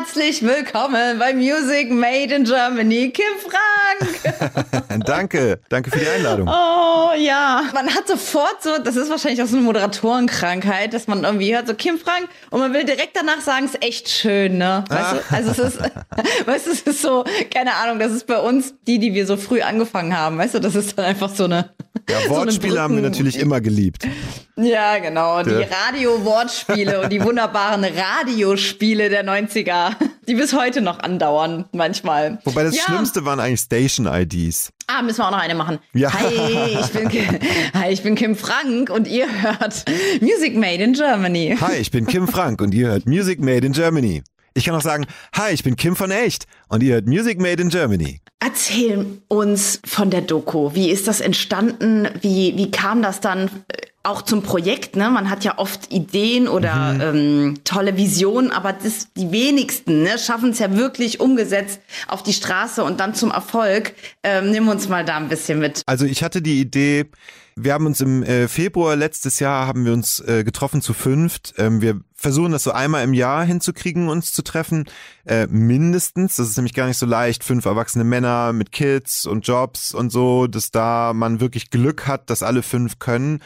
Herzlich willkommen bei Music Made in Germany, Kim Frank. danke, danke für die Einladung. Oh ja, man hat sofort so, das ist wahrscheinlich auch so eine Moderatorenkrankheit, dass man irgendwie hört so Kim Frank und man will direkt danach sagen, es ist echt schön, ne? Weißt du, also es ist, weißt du, es ist so, keine Ahnung, das ist bei uns die, die wir so früh angefangen haben, weißt du, das ist dann einfach so eine. Ja, Wortspiele so haben wir natürlich immer geliebt. Ja, genau. Die Radio-Wortspiele und die wunderbaren Radiospiele der 90er, die bis heute noch andauern, manchmal. Wobei das ja. Schlimmste waren eigentlich Station-IDs. Ah, müssen wir auch noch eine machen. Ja. Hi, ich bin, hi, ich bin Kim Frank und ihr hört Music Made in Germany. Hi, ich bin Kim Frank und ihr hört Music Made in Germany. Ich kann auch sagen, hi, ich bin Kim von Echt und ihr hört Music Made in Germany. Erzähl uns von der Doku. Wie ist das entstanden? Wie, wie kam das dann auch zum Projekt? Ne? Man hat ja oft Ideen oder mhm. ähm, tolle Visionen, aber das, die wenigsten ne, schaffen es ja wirklich umgesetzt auf die Straße und dann zum Erfolg. Ähm, nimm uns mal da ein bisschen mit. Also ich hatte die Idee, wir haben uns im äh, Februar letztes Jahr haben wir uns äh, getroffen zu fünft. Ähm, wir versuchen das so einmal im Jahr hinzukriegen, uns zu treffen, äh, mindestens. Das ist nämlich gar nicht so leicht. Fünf erwachsene Männer mit Kids und Jobs und so, dass da man wirklich Glück hat, dass alle fünf können.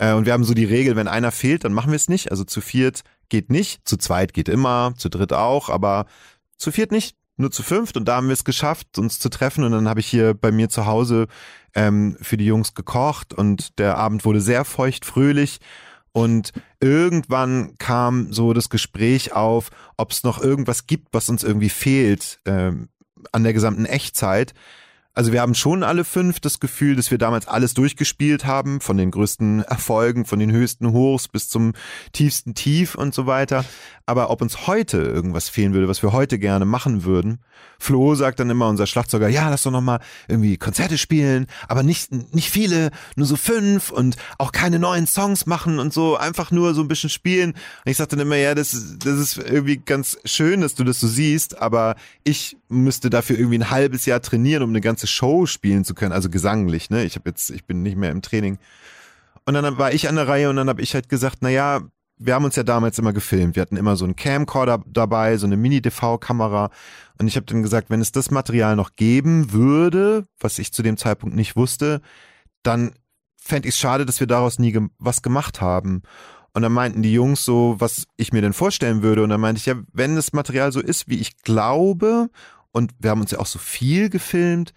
Äh, und wir haben so die Regel, wenn einer fehlt, dann machen wir es nicht. Also zu viert geht nicht, zu zweit geht immer, zu dritt auch, aber zu viert nicht nur zu fünft und da haben wir es geschafft, uns zu treffen und dann habe ich hier bei mir zu Hause ähm, für die Jungs gekocht und der Abend wurde sehr feucht, fröhlich und irgendwann kam so das Gespräch auf, ob es noch irgendwas gibt, was uns irgendwie fehlt ähm, an der gesamten Echtzeit. Also wir haben schon alle fünf das Gefühl, dass wir damals alles durchgespielt haben, von den größten Erfolgen, von den höchsten Hochs bis zum tiefsten Tief und so weiter. Aber ob uns heute irgendwas fehlen würde, was wir heute gerne machen würden, Flo sagt dann immer, unser Schlagzeuger, ja, lass doch nochmal irgendwie Konzerte spielen, aber nicht, nicht viele, nur so fünf und auch keine neuen Songs machen und so, einfach nur so ein bisschen spielen. Und ich sag dann immer, ja, das, das ist irgendwie ganz schön, dass du das so siehst, aber ich müsste dafür irgendwie ein halbes Jahr trainieren, um eine ganze Show spielen zu können, also gesanglich, ne? Ich habe jetzt, ich bin nicht mehr im Training. Und dann war ich an der Reihe und dann habe ich halt gesagt, na ja, wir haben uns ja damals immer gefilmt. Wir hatten immer so einen Camcorder dabei, so eine Mini-DV-Kamera. Und ich habe dann gesagt, wenn es das Material noch geben würde, was ich zu dem Zeitpunkt nicht wusste, dann fände ich es schade, dass wir daraus nie ge was gemacht haben. Und dann meinten die Jungs so, was ich mir denn vorstellen würde. Und dann meinte ich, ja, wenn das Material so ist, wie ich glaube, und wir haben uns ja auch so viel gefilmt,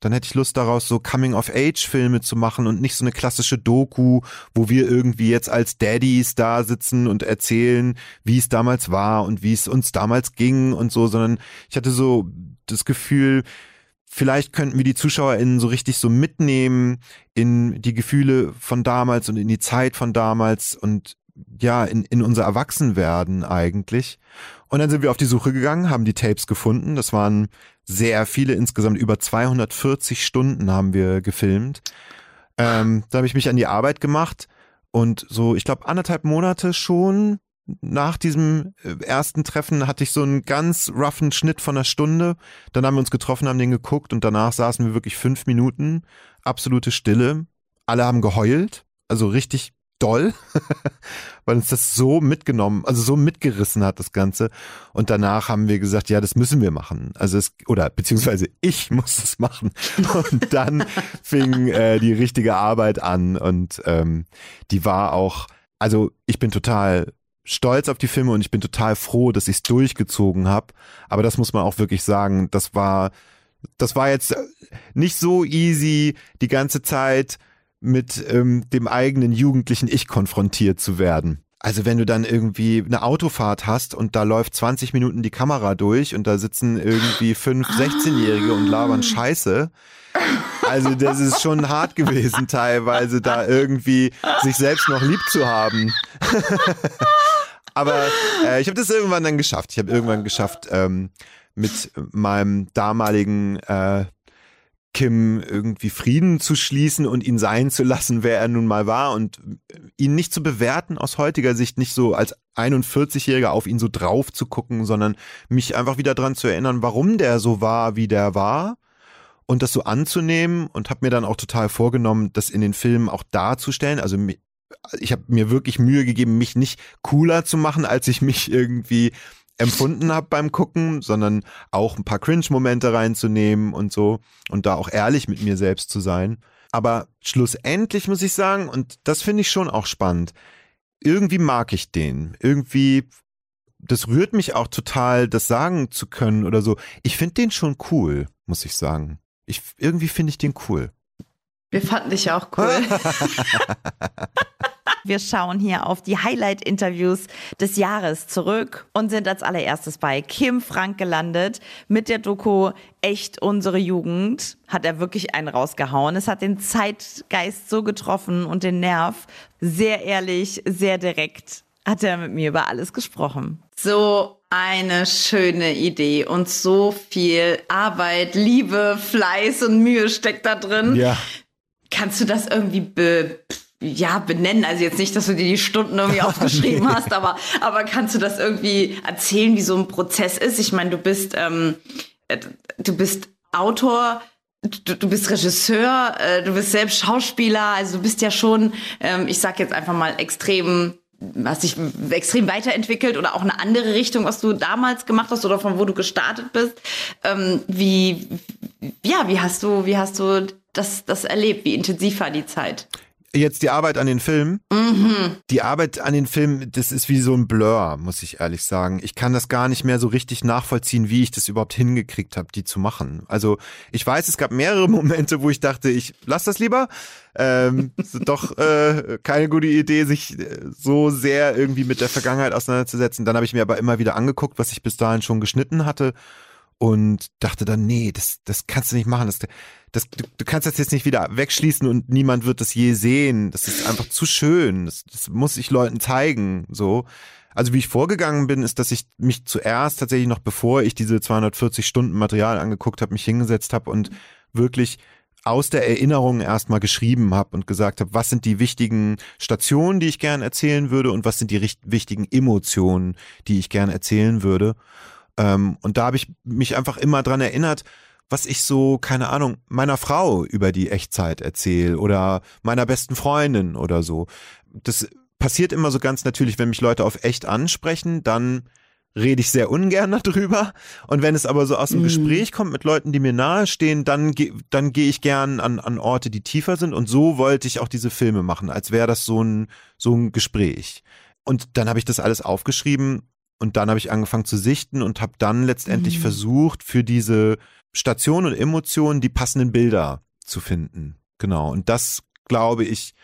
dann hätte ich Lust daraus, so Coming-of-Age-Filme zu machen und nicht so eine klassische Doku, wo wir irgendwie jetzt als Daddies da sitzen und erzählen, wie es damals war und wie es uns damals ging und so, sondern ich hatte so das Gefühl, vielleicht könnten wir die ZuschauerInnen so richtig so mitnehmen in die Gefühle von damals und in die Zeit von damals und ja, in, in unser Erwachsenwerden eigentlich. Und dann sind wir auf die Suche gegangen, haben die Tapes gefunden. Das waren sehr viele, insgesamt über 240 Stunden haben wir gefilmt. Ähm, da habe ich mich an die Arbeit gemacht und so, ich glaube, anderthalb Monate schon nach diesem äh, ersten Treffen hatte ich so einen ganz roughen Schnitt von einer Stunde. Dann haben wir uns getroffen, haben den geguckt und danach saßen wir wirklich fünf Minuten, absolute Stille. Alle haben geheult, also richtig doll, weil uns das so mitgenommen, also so mitgerissen hat, das Ganze. Und danach haben wir gesagt, ja, das müssen wir machen. Also es, oder beziehungsweise ich muss es machen. Und dann fing äh, die richtige Arbeit an und ähm, die war auch, also ich bin total stolz auf die Filme und ich bin total froh, dass ich es durchgezogen habe. Aber das muss man auch wirklich sagen, das war, das war jetzt nicht so easy die ganze Zeit mit ähm, dem eigenen jugendlichen Ich konfrontiert zu werden. Also wenn du dann irgendwie eine Autofahrt hast und da läuft 20 Minuten die Kamera durch und da sitzen irgendwie fünf 16-Jährige und labern Scheiße. Also das ist schon hart gewesen teilweise da irgendwie sich selbst noch lieb zu haben. Aber äh, ich habe das irgendwann dann geschafft. Ich habe irgendwann geschafft, ähm, mit meinem damaligen äh, Kim irgendwie Frieden zu schließen und ihn sein zu lassen, wer er nun mal war und ihn nicht zu bewerten aus heutiger Sicht, nicht so als 41-Jähriger auf ihn so drauf zu gucken, sondern mich einfach wieder dran zu erinnern, warum der so war, wie der war und das so anzunehmen und habe mir dann auch total vorgenommen, das in den Filmen auch darzustellen. Also ich habe mir wirklich Mühe gegeben, mich nicht cooler zu machen, als ich mich irgendwie empfunden habe beim Gucken, sondern auch ein paar Cringe-Momente reinzunehmen und so und da auch ehrlich mit mir selbst zu sein. Aber schlussendlich muss ich sagen, und das finde ich schon auch spannend, irgendwie mag ich den. Irgendwie, das rührt mich auch total, das sagen zu können oder so. Ich finde den schon cool, muss ich sagen. Ich, irgendwie finde ich den cool. Wir fanden dich ja auch cool. Wir schauen hier auf die Highlight-Interviews des Jahres zurück und sind als allererstes bei Kim Frank gelandet mit der Doku Echt unsere Jugend. Hat er wirklich einen rausgehauen. Es hat den Zeitgeist so getroffen und den Nerv. Sehr ehrlich, sehr direkt hat er mit mir über alles gesprochen. So eine schöne Idee und so viel Arbeit, Liebe, Fleiß und Mühe steckt da drin. Ja. Kannst du das irgendwie be ja, benennen. Also jetzt nicht, dass du dir die Stunden irgendwie aufgeschrieben nee. hast, aber, aber kannst du das irgendwie erzählen, wie so ein Prozess ist? Ich meine, du bist, ähm, äh, du bist Autor, du, du bist Regisseur, äh, du bist selbst Schauspieler, also du bist ja schon, ähm, ich sag jetzt einfach mal extrem hast dich extrem weiterentwickelt oder auch eine andere Richtung, was du damals gemacht hast oder von wo du gestartet bist. Ähm, wie, ja, wie hast du, wie hast du das, das erlebt? Wie intensiv war die Zeit? Jetzt die Arbeit an den Filmen. Mhm. Die Arbeit an den Filmen, das ist wie so ein Blur, muss ich ehrlich sagen. Ich kann das gar nicht mehr so richtig nachvollziehen, wie ich das überhaupt hingekriegt habe, die zu machen. Also ich weiß, es gab mehrere Momente, wo ich dachte, ich lass das lieber. Ähm, doch äh, keine gute Idee, sich äh, so sehr irgendwie mit der Vergangenheit auseinanderzusetzen. Dann habe ich mir aber immer wieder angeguckt, was ich bis dahin schon geschnitten hatte und dachte dann, nee, das, das kannst du nicht machen. Das, das, du, du kannst das jetzt nicht wieder wegschließen und niemand wird das je sehen. Das ist einfach zu schön. Das, das muss ich Leuten zeigen. So. Also wie ich vorgegangen bin, ist, dass ich mich zuerst tatsächlich noch bevor ich diese 240 Stunden Material angeguckt habe, mich hingesetzt habe und wirklich aus der Erinnerung erstmal geschrieben habe und gesagt habe, was sind die wichtigen Stationen, die ich gern erzählen würde und was sind die wichtigen Emotionen, die ich gern erzählen würde. Ähm, und da habe ich mich einfach immer dran erinnert, was ich so, keine Ahnung, meiner Frau über die Echtzeit erzähle oder meiner besten Freundin oder so. Das passiert immer so ganz natürlich, wenn mich Leute auf echt ansprechen, dann rede ich sehr ungern darüber. Und wenn es aber so aus dem mhm. Gespräch kommt mit Leuten, die mir nahestehen, dann, dann gehe ich gern an, an Orte, die tiefer sind. Und so wollte ich auch diese Filme machen, als wäre das so ein, so ein Gespräch. Und dann habe ich das alles aufgeschrieben und dann habe ich angefangen zu sichten und habe dann letztendlich mhm. versucht, für diese Station und Emotionen die passenden Bilder zu finden. Genau. Und das, glaube ich,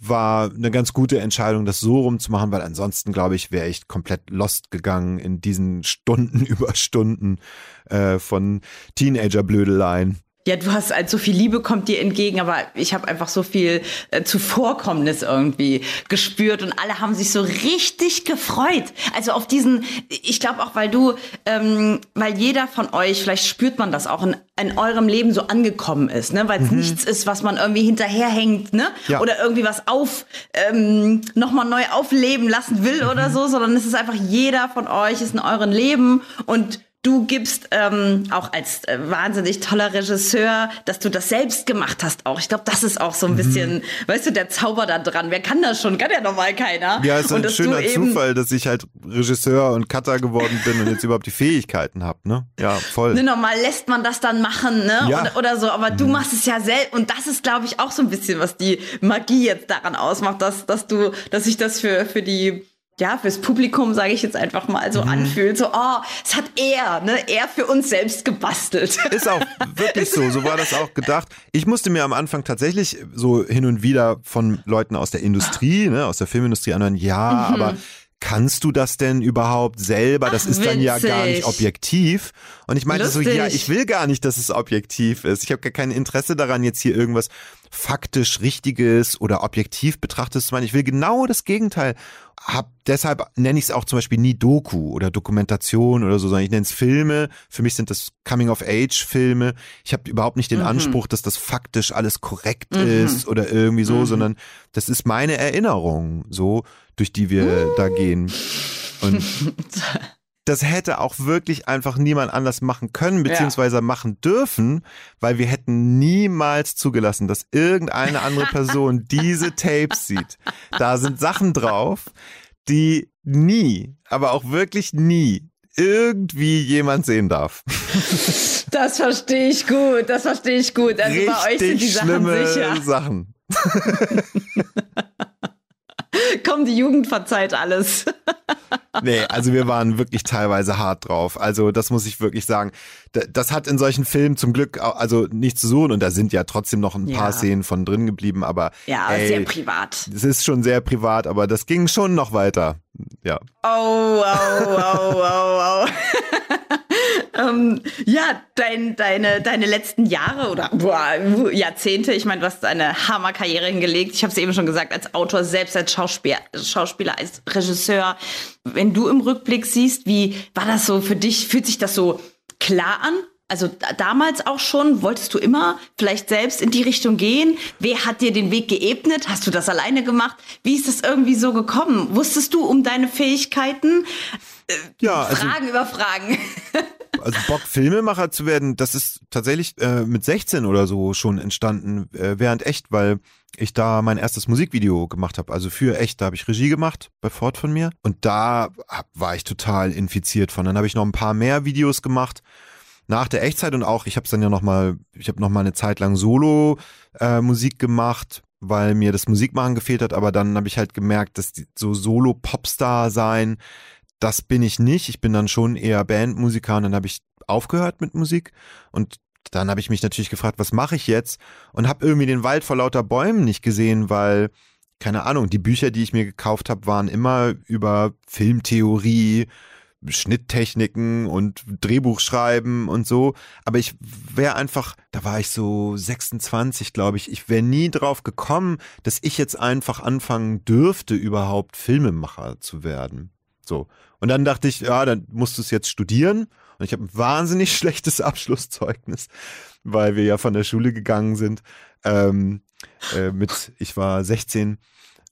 war eine ganz gute Entscheidung, das so rumzumachen, weil ansonsten, glaube ich, wäre ich komplett lost gegangen in diesen Stunden über Stunden äh, von Teenager-Blödeleien. Ja, du hast halt so viel Liebe kommt dir entgegen, aber ich habe einfach so viel äh, Zuvorkommnis irgendwie gespürt und alle haben sich so richtig gefreut. Also auf diesen, ich glaube auch, weil du, ähm, weil jeder von euch, vielleicht spürt man das auch in, in eurem Leben so angekommen ist, ne? Weil es mhm. nichts ist, was man irgendwie hinterherhängt, ne? Ja. Oder irgendwie was auf ähm, nochmal neu aufleben lassen will mhm. oder so, sondern es ist einfach jeder von euch ist in eurem Leben und Du gibst ähm, auch als äh, wahnsinnig toller Regisseur, dass du das selbst gemacht hast auch. Ich glaube, das ist auch so ein mhm. bisschen, weißt du, der Zauber da dran. Wer kann das schon? Kann ja normal keiner. Ja, es ist ein schöner Zufall, dass ich halt Regisseur und Cutter geworden bin und jetzt überhaupt die Fähigkeiten habe, ne? Ja, voll. Ne, normal lässt man das dann machen, ne? Ja. Und, oder so, aber mhm. du machst es ja selbst und das ist, glaube ich, auch so ein bisschen, was die Magie jetzt daran ausmacht, dass, dass du, dass ich das für, für die ja, fürs Publikum, sage ich jetzt einfach mal, so mhm. anfühlt. So, oh, es hat er, ne, er für uns selbst gebastelt. Ist auch wirklich so, so war das auch gedacht. Ich musste mir am Anfang tatsächlich so hin und wieder von Leuten aus der Industrie, ne, aus der Filmindustrie anhören, ja, mhm. aber kannst du das denn überhaupt selber? Das Ach, ist dann ja gar nicht objektiv. Und ich meinte Lustig. so, ja, ich will gar nicht, dass es objektiv ist. Ich habe gar kein Interesse daran, jetzt hier irgendwas faktisch Richtiges oder objektiv betrachtet zu meinen. Ich will genau das Gegenteil. Hab, deshalb nenne ich es auch zum Beispiel nie Doku oder Dokumentation oder so, sondern ich nenne es Filme. Für mich sind das Coming-of-Age-Filme. Ich habe überhaupt nicht den mhm. Anspruch, dass das faktisch alles korrekt mhm. ist oder irgendwie so, mhm. sondern das ist meine Erinnerung, so, durch die wir da gehen. Und das hätte auch wirklich einfach niemand anders machen können, beziehungsweise ja. machen dürfen, weil wir hätten niemals zugelassen, dass irgendeine andere Person diese Tapes sieht. Da sind Sachen drauf, die nie, aber auch wirklich nie irgendwie jemand sehen darf. Das verstehe ich gut, das verstehe ich gut. Also Richtig bei euch sind die Sachen sicher. Sachen. Komm, die Jugend verzeiht alles. Nee, also wir waren wirklich teilweise hart drauf. Also das muss ich wirklich sagen. Das hat in solchen Filmen zum Glück also nichts zu suchen und da sind ja trotzdem noch ein Ja. paar Szenen von drin geblieben, aber Ja, ey, sehr privat. es ist schon sehr privat, aber das ging schon noch weiter. Ja. Oh, oh, oh, oh, oh. ähm, ja, dein, deine, deine letzten Jahre oder boah, Jahrzehnte, ich meine, du hast eine Hammerkarriere hingelegt. Ich habe es eben schon gesagt, als Autor, selbst als Schauspieler, Schauspieler, als Regisseur. Wenn du im Rückblick siehst, wie war das so für dich? Fühlt sich das so klar an? Also da- damals auch schon, wolltest du immer vielleicht selbst in die Richtung gehen? Wer hat dir den Weg geebnet? Hast du das alleine gemacht? Wie ist es irgendwie so gekommen? Wusstest du um deine Fähigkeiten? Ja, also Fragen über Fragen. also Bock, Filmemacher zu werden, das ist tatsächlich äh, mit 16 oder so schon entstanden, äh, während echt, weil ich da mein erstes Musikvideo gemacht habe. Also für echt, da habe ich Regie gemacht bei Ford von mir. Und da hab, war ich total infiziert von. Dann habe ich noch ein paar mehr Videos gemacht nach der Echtzeit und auch, ich habe es dann ja noch mal, ich habe noch mal eine Zeit lang Solo äh, Musik gemacht, weil mir das Musikmachen gefehlt hat. Aber dann habe ich halt gemerkt, dass die, so Solo Popstar sein das bin ich nicht. Ich bin dann schon eher Bandmusiker und dann habe ich aufgehört mit Musik und dann habe ich mich natürlich gefragt, was mache ich jetzt? Und habe irgendwie den Wald vor lauter Bäumen nicht gesehen, weil, keine Ahnung, die Bücher, die ich mir gekauft habe, waren immer über Filmtheorie, Schnitttechniken und Drehbuchschreiben und so. Aber ich wäre einfach, da war ich so 26, glaube ich, ich wäre nie drauf gekommen, dass ich jetzt einfach anfangen dürfte, überhaupt Filmemacher zu werden. So. Und dann dachte ich, ja, dann musst du es jetzt studieren. Und ich habe ein wahnsinnig schlechtes Abschlusszeugnis, weil wir ja von der Schule gegangen sind. Ähm, äh, mit, ich war 16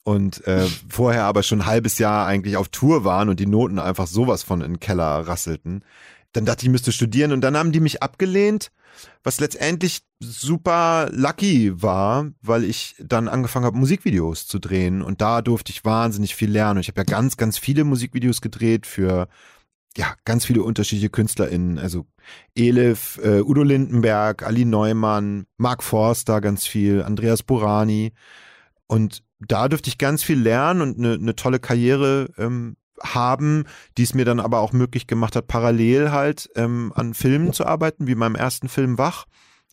und äh, vorher aber schon ein halbes Jahr eigentlich auf Tour waren und die Noten einfach sowas von in den Keller rasselten. Dann dachte ich, ich müsste studieren und dann haben die mich abgelehnt, was letztendlich super lucky war, weil ich dann angefangen habe, Musikvideos zu drehen. Und da durfte ich wahnsinnig viel lernen. Und ich habe ja ganz, ganz viele Musikvideos gedreht für ja, ganz viele unterschiedliche KünstlerInnen, also Elif, äh, Udo Lindenberg, Ali Neumann, Mark Forster ganz viel, Andreas Burani. Und da durfte ich ganz viel lernen und eine, eine tolle Karriere ähm, haben, die es mir dann aber auch möglich gemacht hat, parallel halt ähm, an Filmen zu arbeiten, wie meinem ersten Film Wach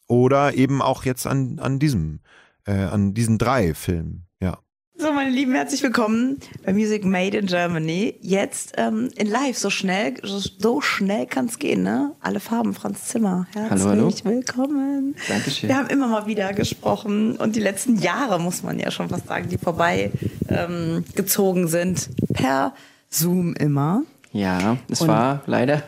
oder eben auch jetzt an, an diesem, äh, an diesen drei Filmen, ja. So, meine Lieben, herzlich willkommen bei Music Made in Germany. Jetzt ähm, in live, so schnell, so, so schnell kann es gehen, ne? Alle Farben, Franz Zimmer. Herzlich Hallo, hallo. willkommen. Dankeschön. Wir haben immer mal wieder gesprochen und die letzten Jahre, muss man ja schon fast sagen, die vorbei ähm, gezogen sind, per Zoom immer. Ja, es Und- war leider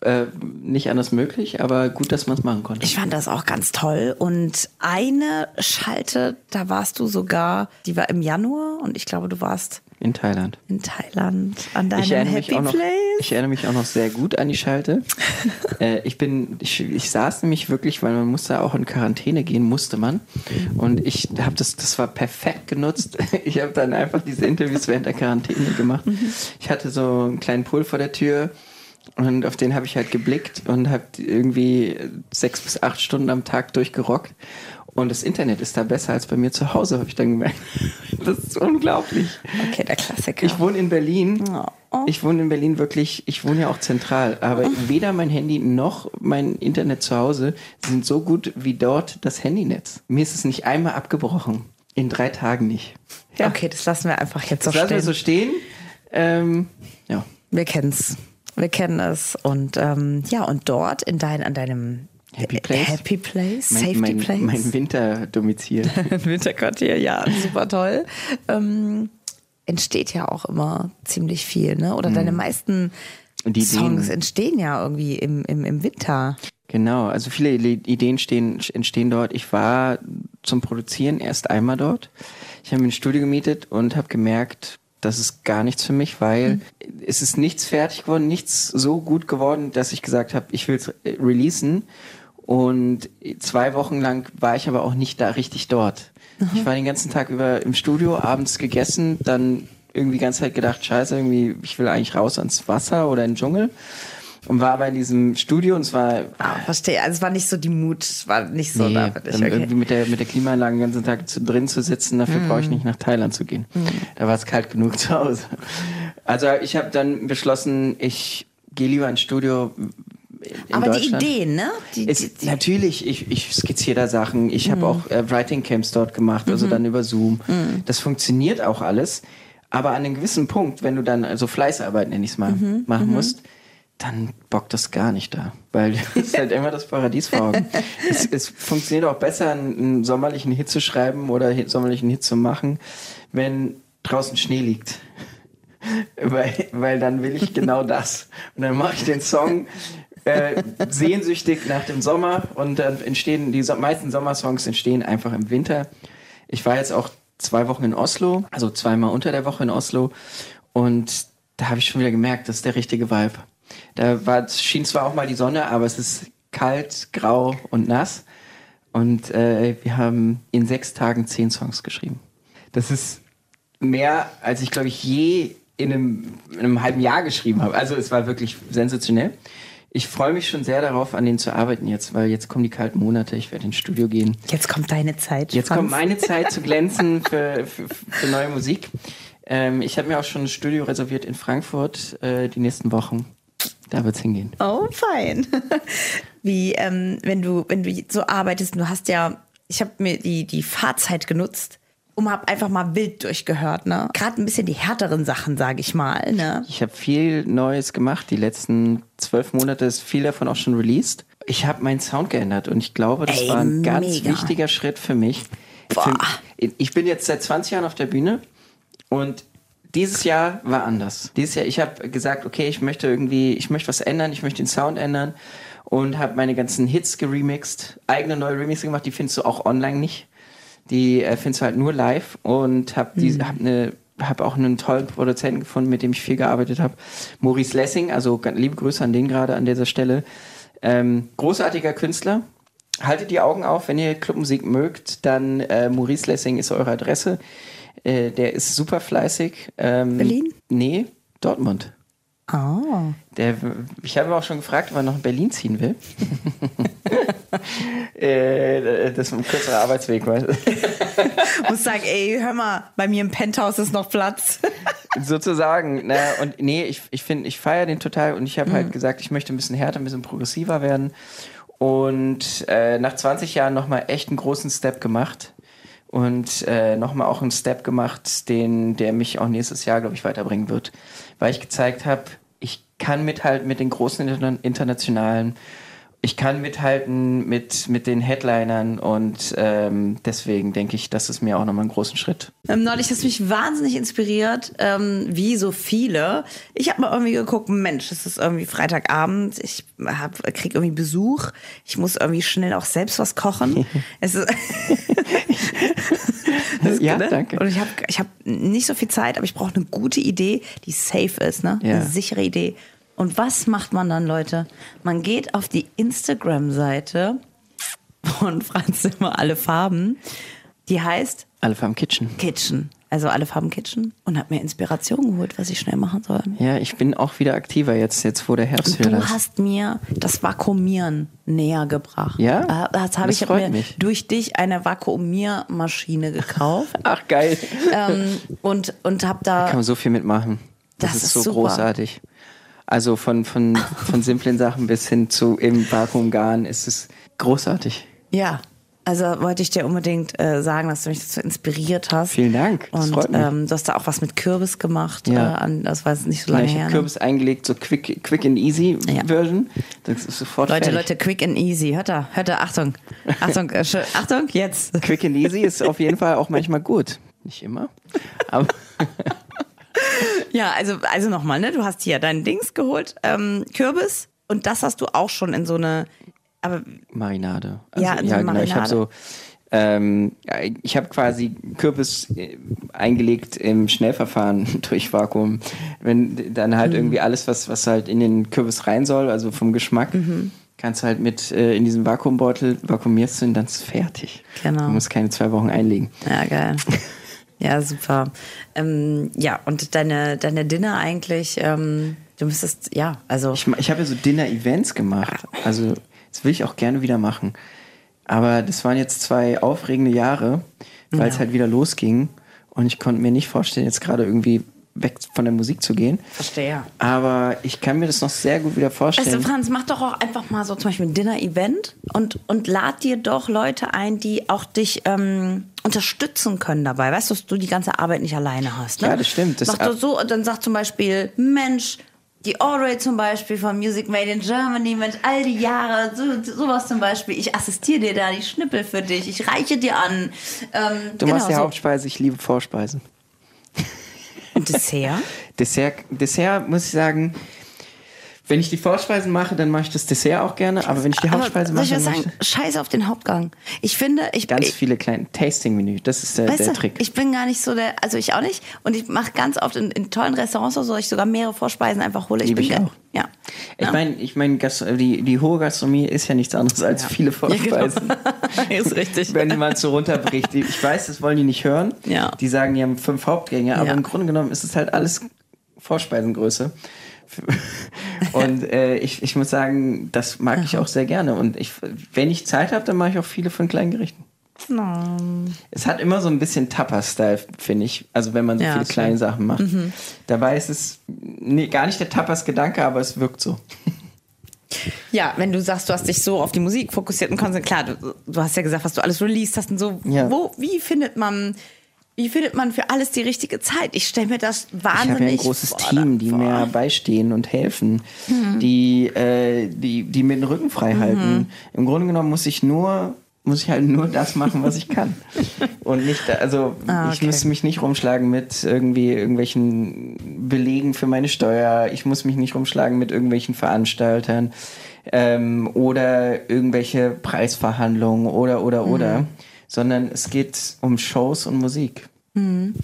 äh, nicht anders möglich, aber gut, dass man es machen konnte. Ich fand das auch ganz toll. Und eine Schalte, da warst du sogar, die war im Januar und ich glaube, du warst In Thailand. in Thailand an Ich deinem erinnere, Happy noch, Place. ich erinnere mich auch noch sehr gut an die Schalte. äh, ich bin, ich, ich saß nämlich wirklich, weil man musste auch in Quarantäne gehen, musste man. Und ich habe das, das war perfekt genutzt. Ich habe dann einfach diese Interviews während der Quarantäne gemacht. Ich hatte so einen kleinen Pool vor der Tür. Und auf den habe ich halt geblickt und habe irgendwie sechs bis acht Stunden am Tag durchgerockt. Und das Internet ist da besser als bei mir zu Hause, habe ich dann gemerkt. Das ist unglaublich. Okay, der Klassiker. Ich wohne in Berlin. Oh. Ich wohne in Berlin wirklich, ich wohne ja auch zentral, aber weder mein Handy noch mein Internet zu Hause sind so gut wie dort das Handynetz. Mir ist es nicht einmal abgebrochen. In drei Tagen nicht. Ja. Okay, das lassen wir einfach jetzt so Das lassen stehen. wir so stehen. Ähm, ja. wir kennen's. Wir kennen es. Und ähm, ja, und dort in dein, an deinem Happy Place. Happy Place, Mein, Safety mein, Place. mein Winterdomizil. Winterquartier, ja, super toll. Ähm, entsteht ja auch immer ziemlich viel, ne? Oder deine meisten Songs Ideen. entstehen ja irgendwie im, im, im Winter. Genau, also viele Ideen stehen, entstehen dort. Ich war zum Produzieren erst einmal dort. Ich habe mir ein Studio gemietet und habe gemerkt, das ist gar nichts für mich, weil es ist nichts fertig geworden, nichts so gut geworden, dass ich gesagt habe, ich will es äh, releasen. Und zwei Wochen lang war ich aber auch nicht da richtig dort. Ich war den ganzen Tag über im Studio, abends gegessen, dann irgendwie die ganze Zeit gedacht, scheiße, irgendwie, ich will eigentlich raus ans Wasser oder in den Dschungel. und war aber in diesem Studio und es war Ah, verstehe. Also es war nicht so die Mut, es war nicht so Nee, da. dann Okay. irgendwie mit der, mit der Klimaanlage den ganzen Tag zu, drin zu sitzen, dafür brauche Mhm. ich nicht nach Thailand zu gehen. Da war es kalt genug zu Hause. Also ich habe dann beschlossen, ich gehe lieber ins Studio Aber die. Ideen, ne? Die, Es, die, natürlich, ich, ich skizziere da Sachen. Ich Mhm. habe auch äh, Writing Camps dort gemacht, also dann über Zoom. Mhm. Das funktioniert auch alles. Aber an einem gewissen Punkt, wenn du dann also Fleißarbeit, nenne ich es mal, Mhm. machen musst, dann bockt das gar nicht da. Weil du hast halt immer das Paradies vor Augen. es, es funktioniert auch besser, einen, einen sommerlichen Hit zu schreiben oder einen sommerlichen Hit zu machen, wenn draußen Schnee liegt. weil, weil dann will ich genau das. Und dann mache ich den Song äh, sehnsüchtig nach dem Sommer und dann entstehen, die so meisten Sommersongs entstehen einfach im Winter. Ich war jetzt auch zwei Wochen in Oslo, also zweimal unter der Woche in Oslo und da habe ich schon wieder gemerkt, das ist der richtige Vibe. Da war, schien zwar auch mal die Sonne, aber es ist kalt, grau und nass. Und äh, wir haben in sechs Tagen zehn Songs geschrieben. Das ist mehr, als ich, glaube ich, je in einem, in einem halben Jahr geschrieben habe. Also es war wirklich sensationell. Ich freue mich schon sehr darauf, an denen zu arbeiten jetzt, weil jetzt kommen die kalten Monate. Ich werde ins Studio gehen. jetzt kommt deine Zeit. Jetzt Franz. kommt meine Zeit zu glänzen für, für, für neue Musik. Ähm, ich habe mir auch schon ein Studio reserviert in Frankfurt äh, die nächsten Wochen. Da wird's hingehen. Oh, fein. Wie, ähm, wenn du, wenn du so arbeitest, du hast ja, ich habe mir die, die Fahrzeit genutzt und habe einfach mal wild durchgehört, ne? Gerade ein bisschen die härteren Sachen, sage ich mal, ne? Ich habe viel Neues gemacht. Die letzten zwölf Monate ist viel davon auch schon released. Ich habe meinen Sound geändert und ich glaube, das Ey, war ein ganz mega. wichtiger Schritt für mich. Für, ich bin jetzt seit 20 Jahren auf der Bühne und dieses Jahr war anders. Dieses Jahr, ich habe gesagt, okay, ich möchte irgendwie, ich möchte was ändern, ich möchte den Sound ändern und habe meine ganzen Hits geremixed, eigene neue Remixe gemacht, die findest du auch online nicht. Die äh, findest du halt nur live und habe die, hab ne, hab auch einen tollen Produzenten gefunden, mit dem ich viel gearbeitet habe. Maurice Lessing, also liebe Grüße an den gerade an dieser Stelle. Ähm, großartiger Künstler. Haltet die Augen auf, wenn ihr Clubmusik mögt, dann äh, Maurice Lessing ist eure Adresse. Äh, der ist super fleißig. Ähm, Berlin? Nee, Dortmund. Oh. Der, ich habe auch schon gefragt, ob er nach Berlin ziehen will. äh, das ist ein kürzerer Arbeitsweg, weißt du? Muss sagen, ey, hör mal, bei mir im Penthouse ist noch Platz. Sozusagen. Na, und nee, ich, ich finde, ich feiere den total und ich habe halt gesagt, ich möchte ein bisschen härter, ein bisschen progressiver werden. Und äh, nach 20 Jahren nochmal echt einen großen Step gemacht. Und äh, nochmal auch einen Step gemacht, den, der mich auch nächstes Jahr, glaube ich, weiterbringen wird. Weil ich gezeigt habe, ich kann mithalten mit den großen interna- internationalen. Ich kann mithalten mit, mit den Headlinern und ähm, deswegen denke ich, das ist mir auch nochmal einen großen Schritt. Ähm, neulich hast du mich wahnsinnig inspiriert, ähm, wie so viele. Ich habe mal irgendwie geguckt, Mensch, es ist irgendwie Freitagabend, ich hab, krieg irgendwie Besuch, ich muss irgendwie schnell auch selbst was kochen. es ist, Das- Ja, ne? danke. Und ich habe ich hab nicht so viel Zeit, aber ich brauche eine gute Idee, die safe ist, ne? Ja. Eine sichere Idee. Und was macht man dann, Leute? Man geht auf die Instagram-Seite von Franz Zimmer alle Farben. Die heißt Alle Farben Kitchen. Kitchen. Also alle Farben Kitchen. Und hat mir Inspiration geholt, was ich schnell machen soll. Ja, ich bin auch wieder aktiver jetzt, jetzt wo der Herbst wieder du hast mir das Vakuumieren näher gebracht. Ja? Äh, Das habe ich mir mich. durch dich eine Vakuumiermaschine gekauft. Ach, geil. ähm, und und habe da Kann man so viel mitmachen. Das, Das ist, ist so super. großartig. Also von, von, von simplen Sachen bis hin zu im Vakuumgarn ist es großartig. Ja, also wollte ich dir unbedingt äh, sagen, dass du mich dazu inspiriert hast. Vielen Dank, das Und ähm, du hast da auch was mit Kürbis gemacht. Ja. Äh, an, das war jetzt nicht so lange Gleich her. Ne? Kürbis eingelegt, so quick, quick and easy Ja. Version. Das ist sofort Leute, fertig. Leute, quick and easy. Hört da, hört da, Achtung. Achtung, äh, Achtung, jetzt. Quick and easy ist auf jeden Fall auch manchmal gut. Nicht immer. Aber Ja, also, also nochmal, ne? Du hast hier deinen Dings geholt, ähm, Kürbis. Und das hast du auch schon in so eine. Aber Marinade. Ja, in so eine genau. Ich habe Marinade. so, ähm, ich habe quasi Kürbis äh, eingelegt im Schnellverfahren durch Vakuum. Wenn dann Mhm. halt irgendwie alles, was, was halt in den Kürbis rein soll, also vom Geschmack, Mhm. kannst du halt mit äh, in diesem Vakuumbeutel vakuumierst du und dann ist es fertig. Genau. Du musst keine zwei Wochen einlegen. ja, geil. Ja, super. Ähm, ja, und deine, deine Dinner eigentlich, ähm, du müsstest, ja, also. Ich, ich habe ja so Dinner-Events gemacht. Also, das will ich auch gerne wieder machen. Aber das waren jetzt zwei aufregende Jahre, weil ja. es halt wieder losging. Und ich konnte mir nicht vorstellen, jetzt gerade irgendwie weg von der Musik zu gehen. Verstehe. Aber ich kann mir das noch sehr gut wieder vorstellen. Also Franz, mach doch auch einfach mal so zum Beispiel ein Dinner-Event und, und lad dir doch Leute ein, die auch dich ähm, unterstützen können dabei. Weißt du, dass du die ganze Arbeit nicht alleine hast. Ne? Ja, das stimmt. Das mach doch so und dann sag zum Beispiel, Mensch, die Audrey zum Beispiel von Music Made in Germany, Mensch, all die Jahre, so, sowas zum Beispiel. Ich assistiere dir da die Schnippel für dich, ich reiche dir an. Ähm, du genau, machst die so. Hauptspeise, ich liebe Vorspeisen. Und Dessert? Dessert, Dessert muss ich sagen, wenn ich die Vorspeisen mache, dann mache ich das Dessert auch gerne, aber wenn ich die Hauptspeise mache, soll ich dann sagen, scheiße auf den Hauptgang. Ich finde, ich ganz ich, viele kleine Tasting-Menü, das ist der, der Trick. Ich bin gar nicht so der, also ich auch nicht, und ich mache ganz oft in, in tollen Restaurants so, ich sogar mehrere Vorspeisen einfach hole. Ich bin ich auch. Ja. Ich meine, ich meine, die, die hohe Gastronomie ist ja nichts anderes als ja. viele Vorspeisen. Ja, genau. ist richtig. wenn man so runterbricht. Ich weiß, das wollen die nicht hören. Ja. Die sagen, die haben fünf Hauptgänge, aber im Grunde genommen ist es halt alles Vorspeisengröße. Und äh, ich, ich muss sagen, das mag ich auch sehr gerne. Und ich, wenn ich Zeit habe, dann mache ich auch viele von kleinen Gerichten. No. Es hat immer so ein bisschen Tapas-Style, finde ich. Also wenn man so ja, viele kleine Sachen macht. Mhm. Dabei ist es nee, gar nicht der Tapas-Gedanke, aber es wirkt so. Ja, wenn du sagst, du hast dich so auf die Musik fokussiert und konzentriert, klar, du, du, hast ja gesagt, was du alles released hast und so. Ja. Wo, wie findet man wie findet man für alles die richtige Zeit? Ich stelle mir das wahnsinnig Ich habe ja ein großes vor, Team, die vor. mir beistehen und helfen, mhm. die, äh, die, die mir den Rücken frei halten. Mhm. Im Grunde genommen muss ich nur muss ich halt nur das machen, was ich kann. Und nicht, also ah, okay. ich muss mich nicht rumschlagen mit irgendwie irgendwelchen Belegen für meine Steuer. Ich muss mich nicht rumschlagen mit irgendwelchen Veranstaltern ähm, oder irgendwelche Preisverhandlungen oder oder oder. Sondern es geht um Shows und Musik. Mhm.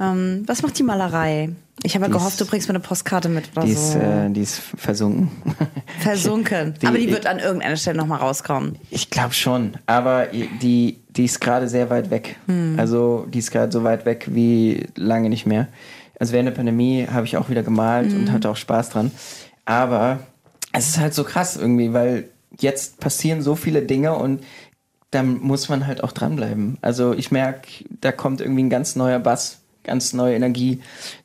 Ähm, was macht die Malerei? Ich habe ja gehofft, du bringst mir eine Postkarte mit oder die so. Ist, äh, die ist versunken. Versunken. die, aber die wird an irgendeiner Stelle nochmal rauskommen. Ich glaube schon. Aber die, die ist gerade sehr weit weg. Mhm. Also die ist gerade so weit weg wie lange nicht mehr. Also während der Pandemie habe ich auch wieder gemalt mhm. und hatte auch Spaß dran. Aber es ist halt so krass irgendwie, weil jetzt passieren so viele Dinge und dann muss man halt auch dranbleiben. Also ich merke, da kommt irgendwie ein ganz neuer Bass, ganz neue Energie,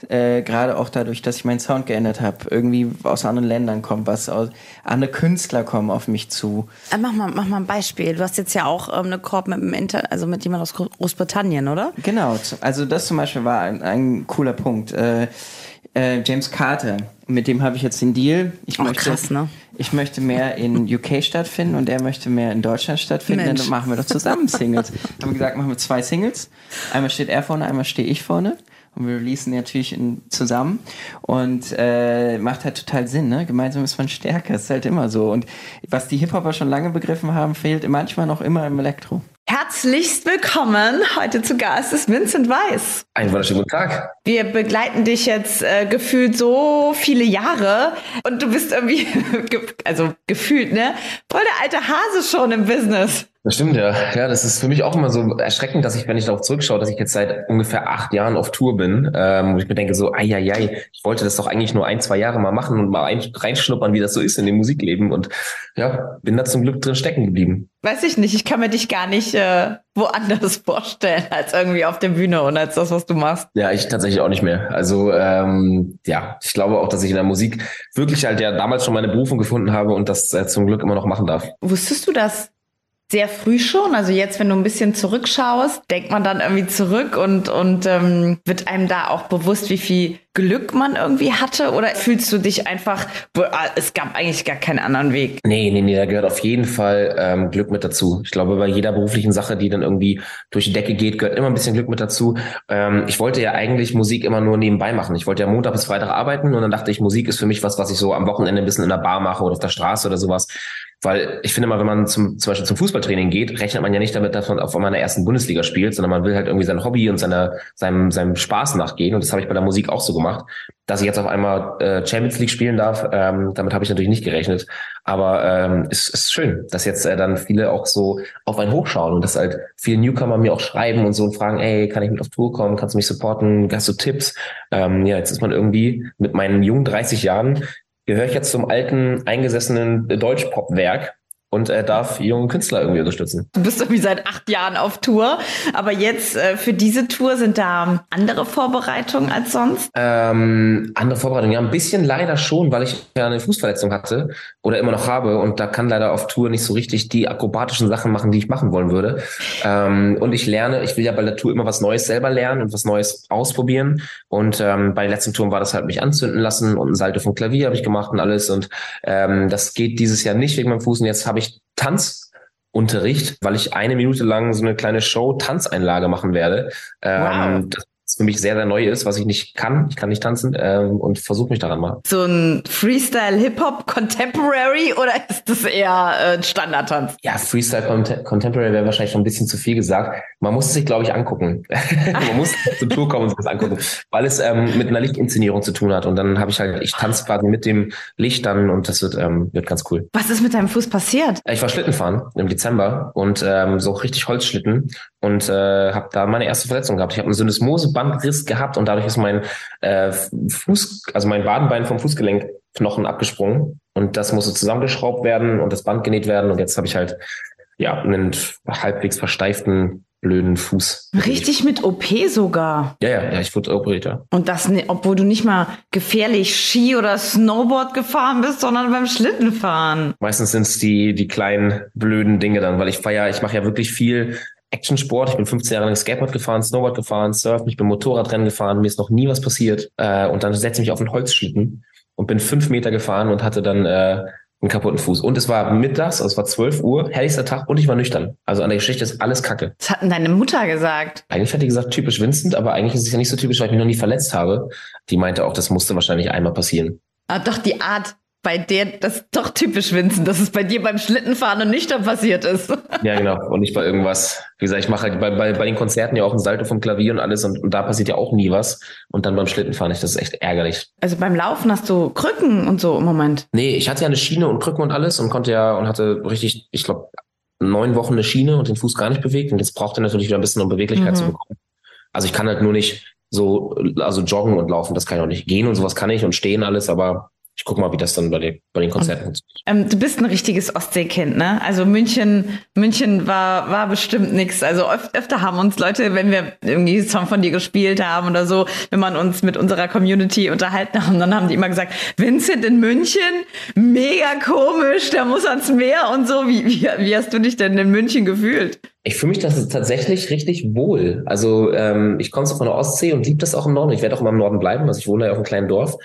äh, gerade auch dadurch, dass ich meinen Sound geändert habe. Irgendwie aus anderen Ländern kommt was, aus, andere Künstler kommen auf mich zu. Äh, mach, mal, mach mal ein Beispiel. Du hast jetzt ja auch ähm, eine Korb mit dem Inter also mit jemand aus Großbritannien, oder? Genau, also das zum Beispiel war ein, ein cooler Punkt. Äh, äh, James Carter, mit dem habe ich jetzt den Deal. Ich oh, möchte, krass, ne? ich möchte mehr in UK stattfinden und er möchte mehr in Deutschland stattfinden. Mensch. Dann machen wir doch zusammen Singles. haben wir gesagt, machen wir zwei Singles. Einmal steht er vorne, einmal stehe ich vorne. Und wir releasen natürlich in, zusammen. Und äh, macht halt total Sinn, ne? Gemeinsam ist man stärker. ist halt immer so. Und was die Hip-Hopper schon lange begriffen haben, fehlt manchmal noch immer im Elektro. Herzlichst willkommen. Heute zu Gast ist Vincent Weiss. Einen wunderschönen guten Tag. Wir begleiten dich jetzt äh, gefühlt so viele Jahre und du bist irgendwie, also gefühlt, ne? Voll der alte Hase schon im Business. Das stimmt, ja. Ja, das ist für mich auch immer so erschreckend, dass ich, wenn ich darauf zurückschaue, dass ich jetzt seit ungefähr acht Jahren auf Tour bin. Ähm, und ich mir denke so, ai, ai, ai, ich wollte das doch eigentlich nur ein, zwei Jahre mal machen und mal ein, reinschnuppern, wie das so ist in dem Musikleben. Und ja, bin da zum Glück drin stecken geblieben. Weiß ich nicht, ich kann mir dich gar nicht äh, woanders vorstellen als irgendwie auf der Bühne und als das, was du machst. Ja, ich tatsächlich auch nicht mehr. Also ähm, ja, ich glaube auch, dass ich in der Musik wirklich halt ja damals schon meine Berufung gefunden habe und das äh, zum Glück immer noch machen darf. Wusstest du das sehr früh schon. Also jetzt, wenn du ein bisschen zurückschaust, denkt man dann irgendwie zurück und, und ähm, wird einem da auch bewusst, wie viel Glück man irgendwie hatte? Oder fühlst du dich einfach, ah, es gab eigentlich gar keinen anderen Weg? Nee, nee, nee, da gehört auf jeden Fall ähm, Glück mit dazu. Ich glaube, bei jeder beruflichen Sache, die dann irgendwie durch die Decke geht, gehört immer ein bisschen Glück mit dazu. Ähm, ich wollte ja eigentlich Musik immer nur nebenbei machen. Ich wollte ja Montag bis Freitag arbeiten und dann dachte ich, Musik ist für mich was, was ich so am Wochenende ein bisschen in der Bar mache oder auf der Straße oder sowas. Weil ich finde mal, wenn man zum, zum Beispiel zum Fußballtraining geht, rechnet man ja nicht damit, dass man auf einmal in der ersten Bundesliga spielt, sondern man will halt irgendwie sein Hobby und seine, seinem, seinem Spaß nachgehen. Und das habe ich bei der Musik auch so gemacht. Dass ich jetzt auf einmal äh, Champions League spielen darf, ähm, damit habe ich natürlich nicht gerechnet. Aber ähm, es ist schön, dass jetzt äh, dann viele auch so auf einen hochschauen und dass halt viele Newcomer mir auch schreiben und so und fragen, ey, kann ich mit auf Tour kommen? Kannst du mich supporten? Hast du Tipps? Ähm, ja, jetzt ist man irgendwie mit meinen jungen 30 Jahren gehöre ich jetzt zum alten, eingesessenen Deutsch-Pop-Werk und äh, darf jungen Künstler irgendwie unterstützen. Du bist irgendwie seit acht Jahren auf Tour, aber jetzt äh, für diese Tour sind da andere Vorbereitungen als sonst? Ähm, andere Vorbereitungen, ja, ein bisschen leider schon, weil ich ja eine Fußverletzung hatte oder immer noch habe und da kann leider auf Tour nicht so richtig die akrobatischen Sachen machen, die ich machen wollen würde. Ähm, und ich lerne, ich will ja bei der Tour immer was Neues selber lernen und was Neues ausprobieren. Und ähm, bei den letzten Touren war das halt mich anzünden lassen und ein Salto vom Klavier habe ich gemacht und alles. Und ähm, das geht dieses Jahr nicht wegen meinem Fuß. Und jetzt habe ich Tanzunterricht, weil ich eine Minute lang so eine kleine Show-Tanzeinlage machen werde. Ähm, wow. Das für mich sehr, sehr neu ist, was ich nicht kann. Ich kann nicht tanzen ähm, und versuche mich daran mal. So ein Freestyle Hip-Hop Contemporary oder ist das eher äh, Standardtanz? Ja, Freestyle Cont Contemporary wäre wahrscheinlich schon ein bisschen zu viel gesagt. Man muss es sich, glaube ich, angucken. Man muss zur Tour kommen und sich das angucken, weil es ähm, mit einer Lichtinszenierung zu tun hat. Und dann habe ich halt, ich tanze quasi mit dem Licht dann und das wird, ähm, wird ganz cool. Was ist mit deinem Fuß passiert? Ich war Schlittenfahren im Dezember und ähm, so richtig Holzschlitten und äh, habe da meine erste Verletzung gehabt. Ich habe eine Syndesmosebandriss gehabt und dadurch ist mein äh, Fuß, also mein Wadenbein vom Fußgelenkknochen abgesprungen und das musste zusammengeschraubt werden und das Band genäht werden und jetzt habe ich halt ja einen halbwegs versteiften blöden Fuß. Richtig mit OP sogar. Ja, ja, ja, ich wurde operiert, ja. Und das, obwohl du nicht mal gefährlich Ski oder Snowboard gefahren bist, sondern beim Schlittenfahren. Meistens sind es die, die kleinen blöden Dinge dann, weil ich feier, ich mache ja wirklich viel Actionsport. Ich bin 15 Jahre lang Skateboard gefahren, Snowboard gefahren, Surfen, ich bin Motorradrennen gefahren, mir ist noch nie was passiert. Äh, und dann setze ich mich auf einen Holzschlitten und bin fünf Meter gefahren und hatte dann äh, einen kaputten Fuß. Und es war mittags, also es war 12 Uhr, herrlichster Tag und ich war nüchtern. Also an der Geschichte ist alles Kacke. Was hat denn deine Mutter gesagt? Eigentlich hat die gesagt, typisch Vincent, aber eigentlich ist es ja nicht so typisch, weil ich mich noch nie verletzt habe. Die meinte auch, das musste wahrscheinlich einmal passieren. Ah, doch, die Art, bei der, das ist doch typisch Vincent, dass es bei dir beim Schlittenfahren und nüchtern passiert ist. Ja, genau. Und nicht bei irgendwas. Wie gesagt, ich mache halt bei, bei, bei den Konzerten ja auch ein Salto vom Klavier und alles und, und da passiert ja auch nie was. Und dann beim Schlittenfahren, ich, das ist echt ärgerlich. Also beim Laufen hast du Krücken und so im Moment? Nee, ich hatte ja eine Schiene und Krücken und alles und konnte ja und hatte richtig, ich glaube, neun Wochen eine Schiene und den Fuß gar nicht bewegt. Und jetzt braucht er natürlich wieder ein bisschen um Beweglichkeit mhm. zu bekommen. Also ich kann halt nur nicht so, also joggen und laufen, das kann ich auch nicht. Gehen und sowas kann ich und stehen alles, aber ich gucke mal, wie das dann bei, den, bei den Konzerten ist. Ähm, du bist ein richtiges Ostseekind, ne? Also München, München war, war bestimmt nichts. Also öf öfter haben uns Leute, wenn wir irgendwie einen Song von dir gespielt haben oder so, wenn man uns mit unserer Community unterhalten haben, dann haben die immer gesagt, Vincent in München, mega komisch, der muss ans Meer und so. Wie, wie, wie hast du dich denn in München gefühlt? Ich fühle mich das tatsächlich richtig wohl. Also ähm, ich komme so von der Ostsee und liebe das auch im Norden. Ich werde auch immer im Norden bleiben. Also ich wohne ja auf einem kleinen Dorf.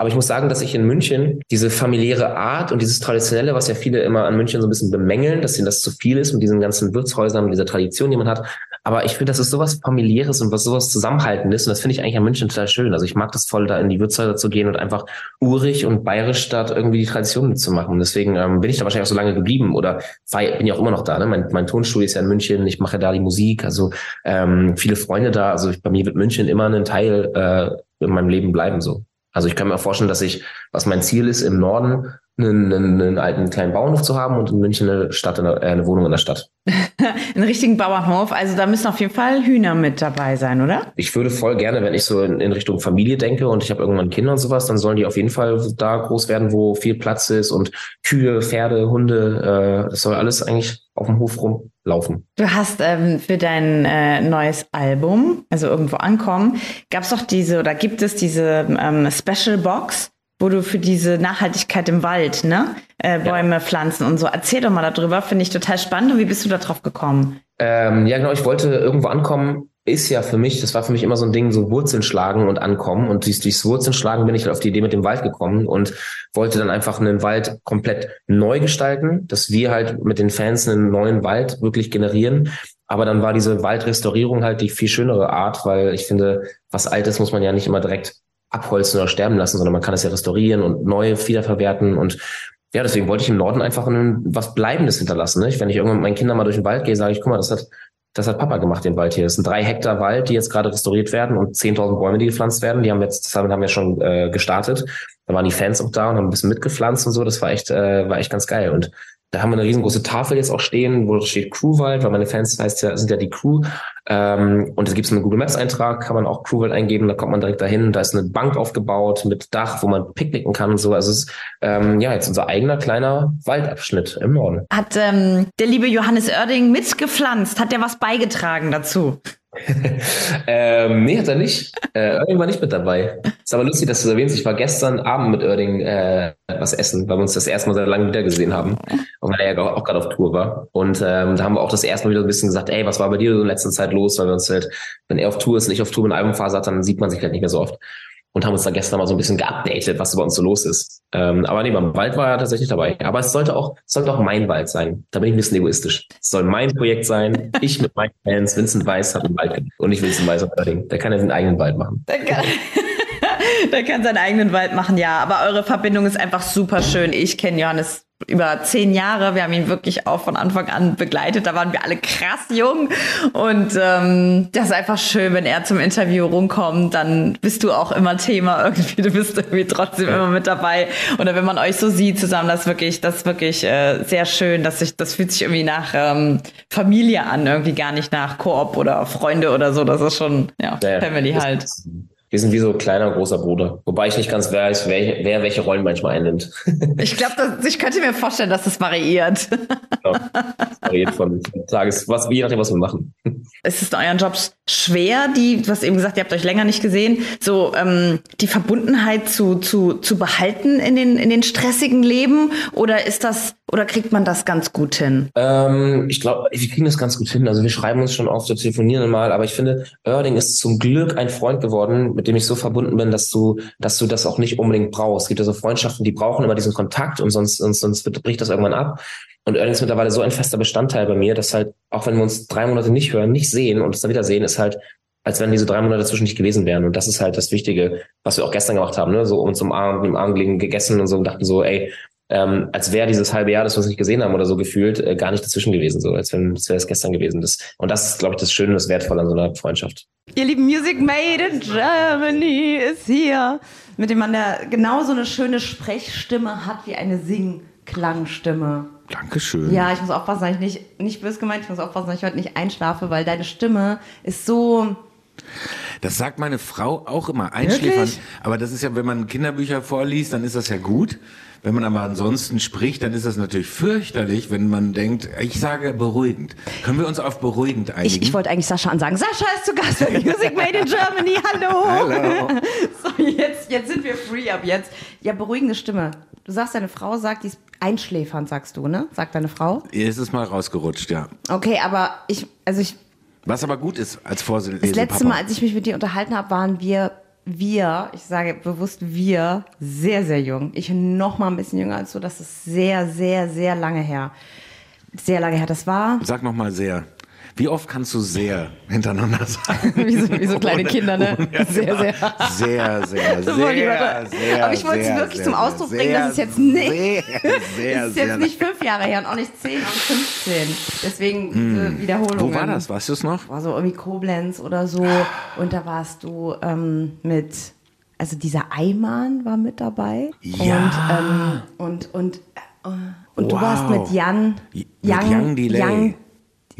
Aber ich muss sagen, dass ich in München diese familiäre Art und dieses Traditionelle, was ja viele immer an München so ein bisschen bemängeln, dass ihnen das zu viel ist mit diesen ganzen Wirtshäusern und dieser Tradition, die man hat. Aber ich finde, das ist sowas familiäres und was sowas Zusammenhaltendes. Und das finde ich eigentlich an München total schön. Also ich mag das voll, da in die Wirtshäuser zu gehen und einfach urig und bayerisch dort irgendwie die Tradition mitzumachen. Deswegen ähm, bin ich da wahrscheinlich auch so lange geblieben oder bin ja auch immer noch da. Ne? Mein, mein Tonstudio ist ja in München. Ich mache da die Musik. Also ähm, viele Freunde da. Also ich, bei mir wird München immer ein Teil äh, in meinem Leben bleiben so. Also ich kann mir vorstellen, dass ich, was mein Ziel ist, im Norden einen, einen, einen alten kleinen Bauernhof zu haben und in München eine Stadt, eine, äh, eine Wohnung in der Stadt. einen richtigen Bauernhof, also da müssen auf jeden Fall Hühner mit dabei sein, oder? Ich würde voll gerne, wenn ich so in, in Richtung Familie denke und ich habe irgendwann Kinder und sowas, dann sollen die auf jeden Fall da groß werden, wo viel Platz ist und Kühe, Pferde, Hunde, äh, das soll alles eigentlich auf dem Hof rumlaufen. Du hast ähm, für dein äh, neues Album, also irgendwo ankommen, gab es doch diese oder gibt es diese ähm, Special Box, wo du für diese Nachhaltigkeit im Wald, ne, äh, Bäume ja. pflanzen und so. Erzähl doch mal darüber, finde ich total spannend. Und wie bist du da drauf gekommen? Ähm, ja, genau, ich wollte irgendwo ankommen, ist ja für mich, das war für mich immer so ein Ding, so Wurzeln schlagen und ankommen. Und durchs, durchs Wurzeln schlagen bin ich halt auf die Idee mit dem Wald gekommen und wollte dann einfach einen Wald komplett neu gestalten, dass wir halt mit den Fans einen neuen Wald wirklich generieren. Aber dann war diese Waldrestaurierung halt die viel schönere Art, weil ich finde, was Altes muss man ja nicht immer direkt abholzen oder sterben lassen, sondern man kann es ja restaurieren und neu wiederverwerten. Und ja, deswegen wollte ich im Norden einfach ein, was Bleibendes hinterlassen. Ne? Wenn ich irgendwann mit meinen Kindern mal durch den Wald gehe, sage ich, guck mal, das hat, das hat Papa gemacht, den Wald hier. Das sind drei Hektar Wald, die jetzt gerade restauriert werden und 10.000 Bäume, die gepflanzt werden. Die haben jetzt, damit haben wir schon äh, gestartet. Da waren die Fans auch da und haben ein bisschen mitgepflanzt und so. Das war echt, äh, war echt ganz geil. Und da haben wir eine riesengroße Tafel jetzt auch stehen, wo steht Crewwald, weil meine Fans heißt ja, sind ja die Crew. Ähm, und es gibt einen Google Maps Eintrag, kann man auch Crewwald eingeben, da kommt man direkt dahin. Da ist eine Bank aufgebaut mit Dach, wo man picknicken kann und so. Also es ist ähm, ja jetzt unser eigener kleiner Waldabschnitt im Norden. Hat ähm, der liebe Johannes Oerding mitgepflanzt? Hat der was beigetragen dazu? ähm, nee, hat er nicht. Äh, Oerding war nicht mit dabei. Ist aber lustig, dass du das erwähnst. Ich war gestern Abend mit Oerding äh, was essen, weil wir uns das erste Mal seit langem wieder gesehen haben. Und weil er ja auch gerade auf Tour war. Und ähm, da haben wir auch das erste Mal wieder ein bisschen gesagt, ey, was war bei dir so in letzter Zeit los? Weil wir uns halt, wenn er auf Tour ist und ich auf Tour mit Albumphase hat, dann sieht man sich halt nicht mehr so oft und haben uns da gestern mal so ein bisschen geupdatet, was bei uns so los ist. Ähm, aber nee, beim Wald war er tatsächlich dabei. Aber es sollte auch, es sollte auch mein Wald sein. Da bin ich ein bisschen egoistisch. Es soll mein Projekt sein. Ich mit meinen Fans, Vincent Weiss hat einen Wald und ich Vincent Weiss unbedingt. Der kann ja seinen eigenen Wald machen. Der kann, der kann seinen eigenen Wald machen, ja. Aber eure Verbindung ist einfach super schön. Ich kenne Johannes über zehn Jahre. Wir haben ihn wirklich auch von Anfang an begleitet. Da waren wir alle krass jung. Und ähm, das ist einfach schön, wenn er zum Interview rumkommt, dann bist du auch immer Thema irgendwie. Du bist irgendwie trotzdem immer mit dabei. Oder wenn man euch so sieht zusammen, das ist wirklich, das ist wirklich äh, sehr schön. Dass sich, das fühlt sich irgendwie nach ähm, Familie an, irgendwie gar nicht nach Koop oder Freunde oder so. Das ist schon ja, Family halt. Wir sind wie so kleiner großer Bruder. Wobei ich nicht ganz weiß, wer, wer welche Rollen manchmal einnimmt. ich glaube, ich könnte mir vorstellen, dass das variiert. Genau. Das variiert von Tages, was, je nachdem, was wir machen. Ist es in euren Jobs schwer, die, du hast eben gesagt, ihr habt euch länger nicht gesehen, so ähm, die Verbundenheit zu, zu, zu behalten in den, in den stressigen Leben? Oder ist das, oder kriegt man das ganz gut hin? Ähm, ich glaube, wir kriegen das ganz gut hin. Also wir schreiben uns schon oft, wir telefonieren mal, aber ich finde, Erding ist zum Glück ein Freund geworden, mit dem ich so verbunden bin, dass du, dass du das auch nicht unbedingt brauchst. Es gibt ja so Freundschaften, die brauchen immer diesen Kontakt und sonst, sonst, sonst bricht das irgendwann ab. Und Erding ist mittlerweile so ein fester Bestandteil bei mir, dass halt, auch wenn wir uns drei Monate nicht hören, nicht sehen und uns dann wieder sehen, ist halt, als wenn diese drei Monate dazwischen nicht gewesen wären. Und das ist halt das Wichtige, was wir auch gestern gemacht haben, ne? So uns im Arm, im Arm gelegen, gegessen und so und dachten so, ey, ähm, als wäre dieses halbe Jahr, das wir uns nicht gesehen haben oder so gefühlt, äh, gar nicht dazwischen gewesen, so als wenn es wäre es gestern gewesen. Das, und das ist, glaube ich, das Schöne und das Wertvolle an so einer Freundschaft. Ihr lieben Music Made in Germany ist hier, mit dem man der genauso eine schöne Sprechstimme hat wie eine Singklangstimme. Dankeschön. Ja, ich muss aufpassen, dass ich nicht, nicht böse gemeint, ich muss aufpassen, dass ich heute nicht einschlafe, weil deine Stimme ist so. Das sagt meine Frau auch immer, einschläfern. Wirklich? Aber das ist ja, wenn man Kinderbücher vorliest, dann ist das ja gut. Wenn man aber ansonsten spricht, dann ist das natürlich fürchterlich, wenn man denkt, ich sage beruhigend. Können wir uns auf beruhigend einigen? Ich, ich wollte eigentlich Sascha ansagen. Sascha ist zu Gast bei Music Made in Germany. Hallo. Hallo. So, jetzt, jetzt sind wir free ab jetzt. Ja, beruhigende Stimme. Du sagst, deine Frau sagt, die ist einschläfernd, sagst du, ne? Sagt deine Frau. Ihr ist es mal rausgerutscht, ja. Okay, aber ich, also ich, Was aber gut ist als Vorsitzender. das letzte Mal, als ich mich mit dir unterhalten habe, waren wir, wir, ich sage bewusst wir, sehr, sehr jung. Ich noch mal ein bisschen jünger als du. Das ist sehr, sehr, sehr lange her. Sehr lange her. Das war Sag noch mal sehr. Wie oft kannst du sehr hintereinander sagen? wie so, wie so kleine Kinder, ne? Sehr, sehr. Sehr, sehr, sehr, mal- sehr. Aber ich wollte es sehr, wirklich sehr, zum Ausdruck sehr, bringen, dass es jetzt nicht- Sehr, sehr, Das ist sehr. jetzt nicht fünf Jahre her und auch nicht zehn, auch 15. Deswegen diese Wiederholung. Hm. Wo war das? Weißt du es noch? War so irgendwie Koblenz oder so. Und da warst du ähm, mit, also dieser Eimann war mit dabei. Ja. Und, ähm, und, und, äh, und du Wow. warst mit Jan, Mit Young Delay. Young,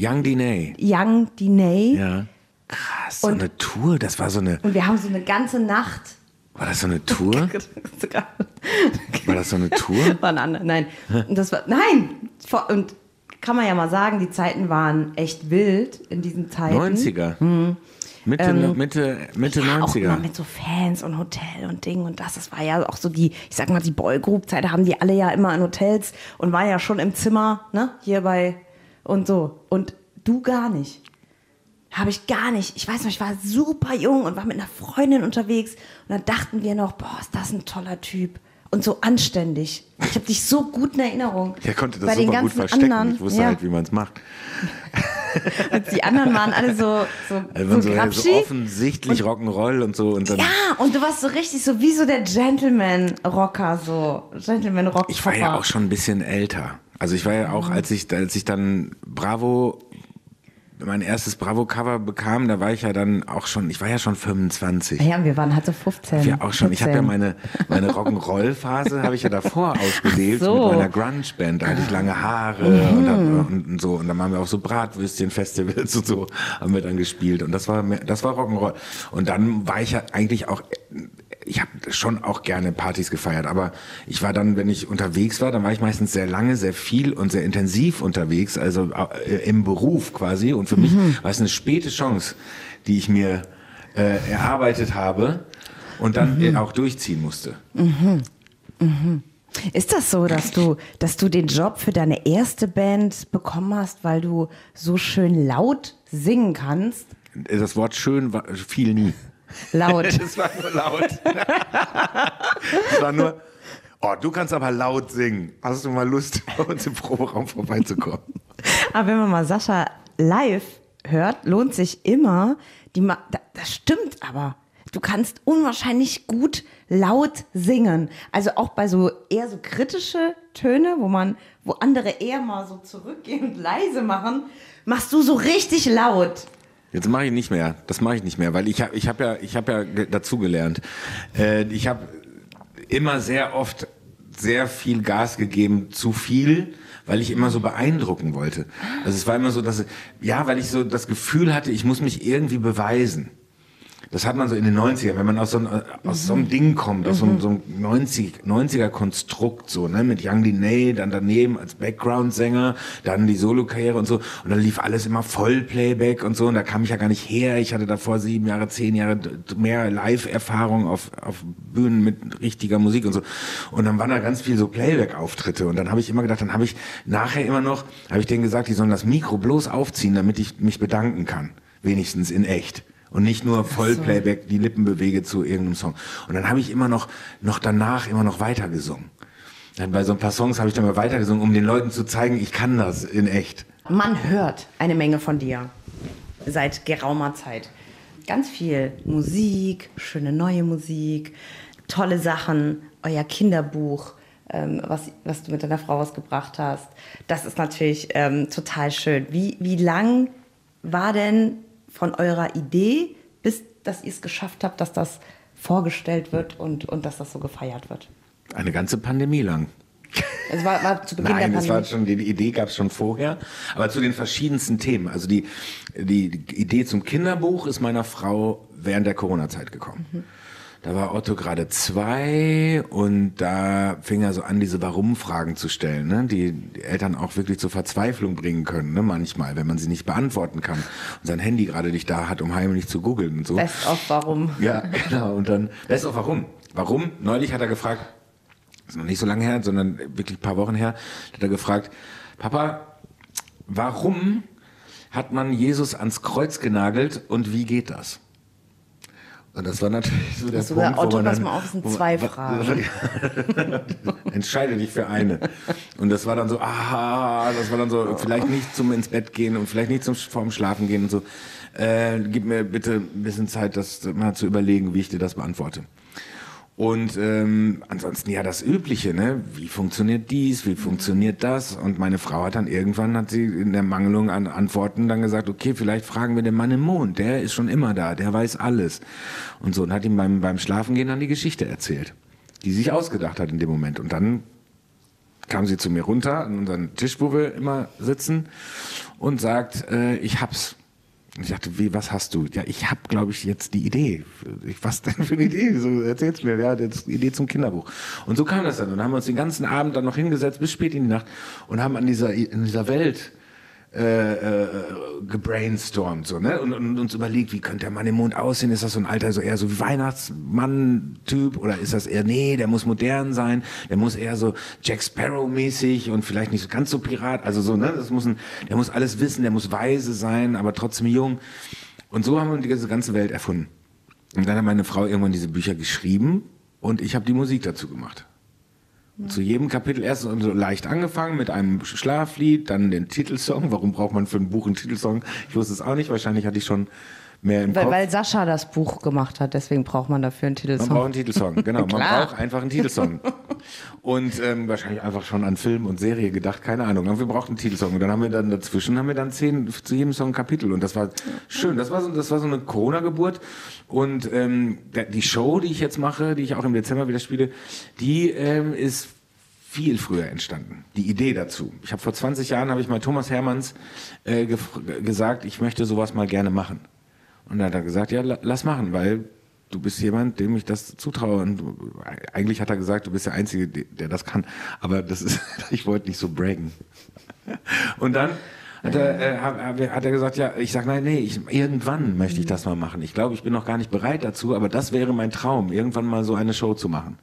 Young Diney. Young Diney. Ja. Krass, so Und- eine Tour. Das war so eine. Und wir haben so eine ganze Nacht. War das so eine Tour? War das so eine Tour? War ein anderer, nein. Und das war, nein! Und kann man ja mal sagen, die Zeiten waren echt wild in diesen Zeiten. 90er. Mitte, Mitte, Mitte Mhm. Ähm, Ja, auch immer 90er. mit so Fans und Hotel und Ding und das. Das war ja auch so die, ich sag mal, die Boygroup-Zeit, da haben die alle ja immer in Hotels und waren ja schon im Zimmer, ne, hier bei und so. Und du gar nicht. Habe ich gar nicht. Ich weiß noch, ich war super jung und war mit einer Freundin unterwegs und dann dachten wir noch, boah, ist das ein toller Typ. Und so anständig. Ich habe dich so gut in Erinnerung. Der konnte das Bei den super gut ganzen verstecken. anderen, ich wusste ja. halt, wie man es macht. Und die anderen waren alle so, so, Also so so, so offensichtlich Rock'n'Roll und so. Und dann, ja, und du warst so richtig so wie so der Gentleman-Rocker, so Gentleman-Rock. Ich war ja auch schon ein bisschen älter. Also ich war ja auch, als ich, als ich dann Bravo, mein erstes Bravo-Cover bekam, da war ich ja dann auch schon, ich war ja schon 25. Ja, wir waren halt so 15. Ja, auch schon. Ich habe ja 14. meine, meine Rock'n'Roll-Phase habe ich ja davor ausgelebt so. mit meiner Grunge-Band. Da hatte ich lange Haare und, hab, und, und so. Und dann haben wir auch so Bratwürstchen-Festivals und so haben wir dann gespielt. Und das war, das war Rock'n'Roll. Und dann war ich ja eigentlich auch, ich habe schon auch gerne Partys gefeiert. Aber ich war dann, wenn ich unterwegs war, dann war ich meistens sehr lange, sehr viel und sehr intensiv unterwegs. Also äh, im Beruf quasi. Und für mich war es eine späte Chance, die ich mir äh, erarbeitet habe und dann äh, auch durchziehen musste. Ist das so, dass du, dass du den Job für deine erste Band bekommen hast, weil du so schön laut singen kannst? Das Wort schön war, fiel nie. Laut. Es war nur laut. es war nur, oh, du kannst aber laut singen. Hast du mal Lust, bei uns im Proberaum vorbeizukommen? Aber wenn man mal Sascha live hört, lohnt sich immer, die Ma da- das stimmt aber. Du kannst unwahrscheinlich gut laut singen. Also auch bei so eher so kritische Töne, wo man, wo andere eher mal so zurückgehen und leise machen, machst du so richtig laut. Jetzt mache ich nicht mehr. Das mache ich nicht mehr, weil ich habe ich hab ja, ich hab ja ge- dazugelernt. Äh, ich habe immer sehr oft sehr viel Gas gegeben, zu viel, weil ich immer so beeindrucken wollte. Also es war immer so, dass ja, weil ich so das Gefühl hatte, ich muss mich irgendwie beweisen. Das hat man so in den 90ern, wenn man aus so, einem, aus so einem Ding kommt, aus so einem, so einem 90, 90er Konstrukt, so, ne, mit Young Diney, dann daneben als Background-Sänger, dann die Solo-Karriere und so, und dann lief alles immer Vollplayback und so, und da kam ich ja gar nicht her. Ich hatte davor sieben Jahre, zehn Jahre mehr Live-Erfahrung auf, auf Bühnen mit richtiger Musik und so. Und dann waren da ganz viel so Playback-Auftritte, und dann habe ich immer gedacht, dann habe ich nachher immer noch, habe ich denen gesagt, die sollen das Mikro bloß aufziehen, damit ich mich bedanken kann. Wenigstens in echt und nicht nur Vollplayback die Lippen bewege zu irgendeinem Song. Und dann habe ich immer noch noch danach immer noch weiter gesungen. Dann bei so ein paar Songs habe ich dann mal weiter gesungen, um den Leuten zu zeigen, ich kann das in echt. Man hört eine Menge von dir seit geraumer Zeit. Ganz viel Musik, schöne neue Musik, tolle Sachen, euer Kinderbuch, ähm, was, was du mit deiner Frau rausgebracht hast. Das ist natürlich ähm, total schön. Wie, wie lang war denn von eurer Idee, bis dass ihr es geschafft habt, dass das vorgestellt wird und, und dass das so gefeiert wird? Eine ganze Pandemie lang. Es war, war zu Beginn Nein, der das war schon, die Idee gab es schon vorher, aber zu den verschiedensten Themen. Also die, die, die Idee zum Kinderbuch ist meiner Frau während der Corona-Zeit gekommen. Mhm. Da war Otto gerade zwei und da fing er so an, diese Warum-Fragen zu stellen, ne? die die Eltern auch wirklich zur Verzweiflung bringen können, ne? manchmal, wenn man sie nicht beantworten kann und sein Handy gerade nicht da hat, um heimlich zu googeln und so. Best of warum? Ja, genau. Und dann, weißt du, warum? Warum? Neulich hat er gefragt, ist noch nicht so lange her, sondern wirklich ein paar Wochen her, hat er gefragt, Papa, warum hat man Jesus ans Kreuz genagelt und wie geht das? Und das war natürlich so der Punkt, Otto, wo man pass mal auf, es sind zwei Fragen. Entscheide dich für eine. Und das war dann so, aha, das war dann so, vielleicht nicht zum ins Bett gehen und vielleicht nicht zum vorm Schlafen gehen und so. Äh, gib mir bitte ein bisschen Zeit, das mal zu überlegen, wie ich dir das beantworte. Und ähm, ansonsten ja das Übliche, ne? Wie funktioniert dies, wie funktioniert das? Und meine Frau hat dann irgendwann, hat sie in der Mangelung an Antworten dann gesagt, okay, vielleicht fragen wir den Mann im Mond, der ist schon immer da, der weiß alles. Und so, und hat ihm beim, beim Schlafengehen dann die Geschichte erzählt, die sich ausgedacht hat in dem Moment. Und dann kam sie zu mir runter an unseren Tisch, wo wir immer sitzen und sagt, äh, ich hab's. Und ich dachte, wie, was hast du? Ja, ich hab, glaube ich, jetzt die Idee. Ich, was denn für eine Idee? So, erzähl's mir. Ja, das die Idee zum Kinderbuch. Und so kam das dann. Und dann haben wir uns den ganzen Abend dann noch hingesetzt, bis spät in die Nacht, und haben an dieser, in dieser Welt äh, äh, gebrainstormt so, ne? Und, und uns überlegt, wie könnte der Mann im Mond aussehen? Ist das so ein alter, so eher so wie Weihnachtsmann-Typ oder ist das eher, nee, der muss modern sein, der muss eher so Jack Sparrow-mäßig und vielleicht nicht ganz so Pirat, also so, ne? Das muss ein, der muss alles wissen, der muss weise sein, aber trotzdem jung. Und so haben wir diese ganze Welt erfunden. Und dann hat meine Frau irgendwann diese Bücher geschrieben und ich habe die Musik dazu gemacht. Zu jedem Kapitel erst so leicht angefangen mit einem Schlaflied, dann den Titelsong. Warum braucht man für ein Buch einen Titelsong? Ich wusste es auch nicht. Wahrscheinlich hatte ich schon mehr im Weil, Kopf. weil Sascha das Buch gemacht hat, deswegen braucht man dafür einen Man Titelsong. braucht einen Titelsong, genau. Man braucht einfach einen Titelsong. Und ähm, wahrscheinlich einfach schon an Film und Serie gedacht, keine Ahnung. Aber wir brauchten einen Titelsong. Und dann haben wir dann dazwischen haben wir dann zehn zu jedem Song ein Kapitel. Und das war schön. Das war so, das war so eine Corona-Geburt. Und ähm, die Show, die ich jetzt mache, die ich auch im Dezember wieder spiele, die ähm, ist viel früher entstanden. Die Idee dazu. Ich habe vor 20 Jahren habe ich mal Thomas Hermanns äh, gesagt, ich möchte sowas mal gerne machen. Und dann hat er gesagt, ja, la- lass machen, weil du bist jemand, dem ich das zutraue. Und eigentlich hat er gesagt, du bist der Einzige, der das kann. Aber das ist, ich wollte nicht so braggen. Und dann hat er, äh, hat, er gesagt, ja, ich sag nein, nee, ich, irgendwann möchte ich das mal machen. Ich glaube, ich bin noch gar nicht bereit dazu, aber das wäre mein Traum, irgendwann mal so eine Show zu machen.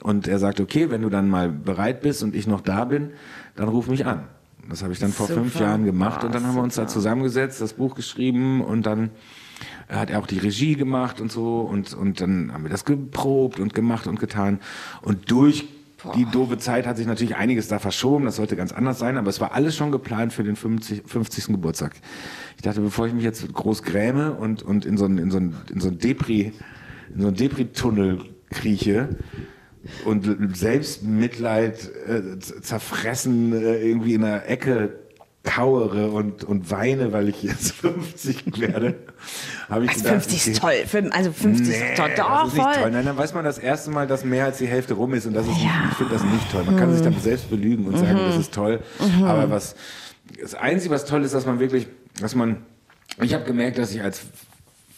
Und er sagt, okay, wenn du dann mal bereit bist und ich noch da bin, dann ruf mich an. Das habe ich dann vor Super. fünf Jahren gemacht und dann haben wir uns da zusammengesetzt, das Buch geschrieben und dann hat er auch die Regie gemacht und so und, und dann haben wir das geprobt und gemacht und getan und durch die doofe Zeit hat sich natürlich einiges da verschoben, das sollte ganz anders sein, aber es war alles schon geplant für den 50, 50. Geburtstag. Ich dachte, bevor ich mich jetzt groß gräme und, und in so einen, in so einen, in so einen Depri, in so einen Depri-Tunnel krieche, und Selbstmitleid äh, zerfressen äh, irgendwie in der Ecke kauere und, und weine, weil ich jetzt 50 werde, habe ich Also gedacht, 50 okay, ist toll. Also 50 Nee, ist toll. Doch, das ist nicht toll. Nein, dann weiß man das erste Mal, dass mehr als die Hälfte rum ist und das ist nicht, Ja. Mhm. ich finde das nicht toll. Man kann sich dann selbst belügen und sagen, das ist toll. Aber was das Einzige, was toll ist, dass man wirklich, dass man, ich habe gemerkt, dass ich als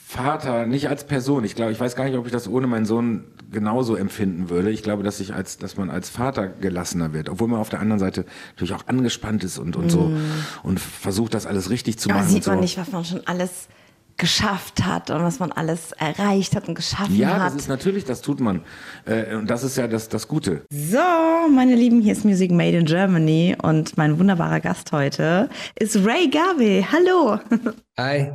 Vater, nicht als Person, ich glaube, ich weiß gar nicht, ob ich das ohne meinen Sohn genauso empfinden würde. Ich glaube, dass ich als, dass man als Vater gelassener wird, obwohl man auf der anderen Seite natürlich auch angespannt ist und, und so und versucht, das alles richtig zu Aber machen. Mhm. sieht so. man nicht, was man schon alles geschafft hat und was man alles erreicht hat und geschaffen Ja, hat. das ist natürlich, das tut man. Äh, und das ist ja das, das Gute. So, meine Lieben, hier ist Music Made in Germany und mein wunderbarer Gast heute ist Ray Garvey. Hallo. Hi.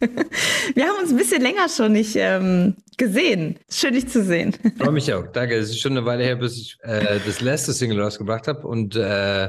Wir haben uns ein bisschen länger schon nicht ähm, gesehen. Schön, dich zu sehen. Freue mich auch. Danke. Es ist schon eine Weile her, bis ich äh, das letzte Single rausgebracht habe und äh,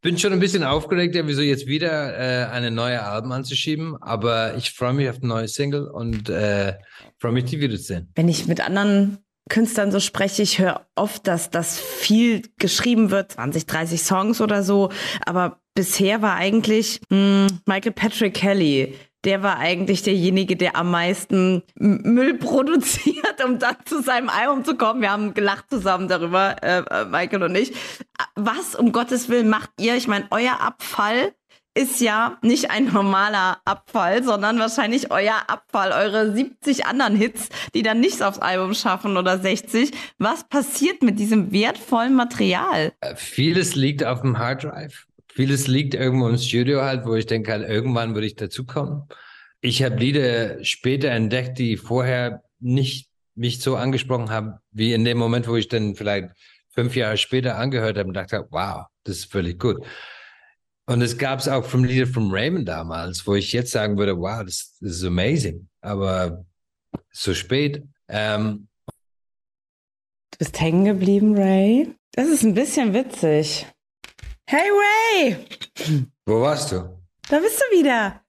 bin schon ein bisschen aufgeregt, ja, wieso jetzt wieder äh, eine neue Alben anzuschieben. Aber ich freue mich auf eine neue Single und äh, freue mich, die wiederzusehen. Wenn ich mit anderen Künstlern so spreche, ich höre oft, dass das viel geschrieben wird, 20, 30 Songs oder so. Aber bisher war eigentlich hm, Michael Patrick Kelly. Der war eigentlich derjenige, der am meisten Müll produziert, um dann zu seinem Album zu kommen. Wir haben gelacht zusammen darüber, äh, äh, Michael und ich. Was um Gottes Willen macht ihr? Ich meine, euer Abfall ist ja nicht ein normaler Abfall, sondern wahrscheinlich euer Abfall, eure 70 anderen Hits, die dann nichts aufs Album schaffen oder 60. Was passiert mit diesem wertvollen Material? Vieles liegt auf dem Hard Drive. Vieles liegt irgendwo im Studio halt, wo ich denke halt, irgendwann würde ich dazukommen. Ich habe Lieder später entdeckt, die vorher nicht mich so angesprochen haben, wie in dem Moment, wo ich dann vielleicht fünf Jahre später angehört habe und dachte, wow, das ist völlig gut. Und es gab es auch vom Lieder von Raymond damals, wo ich jetzt sagen würde, wow, das, das ist amazing. Aber so spät. Ähm, Du bist hängen geblieben, Ray. Das ist ein bisschen witzig. Hey Ray, wo warst du? da bist du wieder.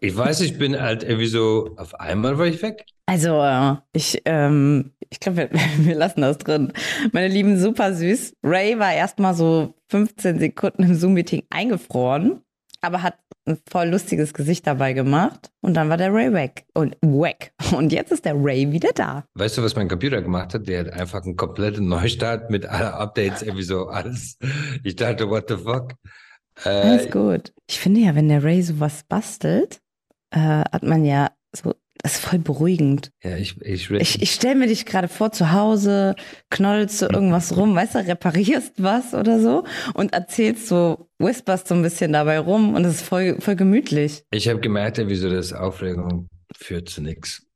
Ich weiß, ich bin halt irgendwie so, auf einmal war ich weg. Also, äh, ich, ähm, ich glaube, wir, wir lassen das drin. Meine Lieben, super süß. Ray war erstmal so 15 Sekunden im Zoom-Meeting eingefroren, aber hat ein voll lustiges Gesicht dabei gemacht. Und dann war der Ray weg. Und weg. Und jetzt ist der Ray wieder da. Weißt du, was mein Computer gemacht hat? Der hat einfach einen kompletten Neustart mit aller Updates, irgendwie so alles. Ich dachte, what the fuck? Alles Äh, gut. Ich finde ja, wenn der Ray sowas bastelt, äh, hat man ja so, das ist voll beruhigend. ja, ich, ich, Ich, ich stelle mir dich gerade vor, zu Hause knoddelst du irgendwas rum, weißt du, reparierst was oder so und erzählst so, whisperst so ein bisschen dabei rum und es ist voll, voll gemütlich. ich habe gemerkt, irgendwie so, dass Aufregung führt zu nichts.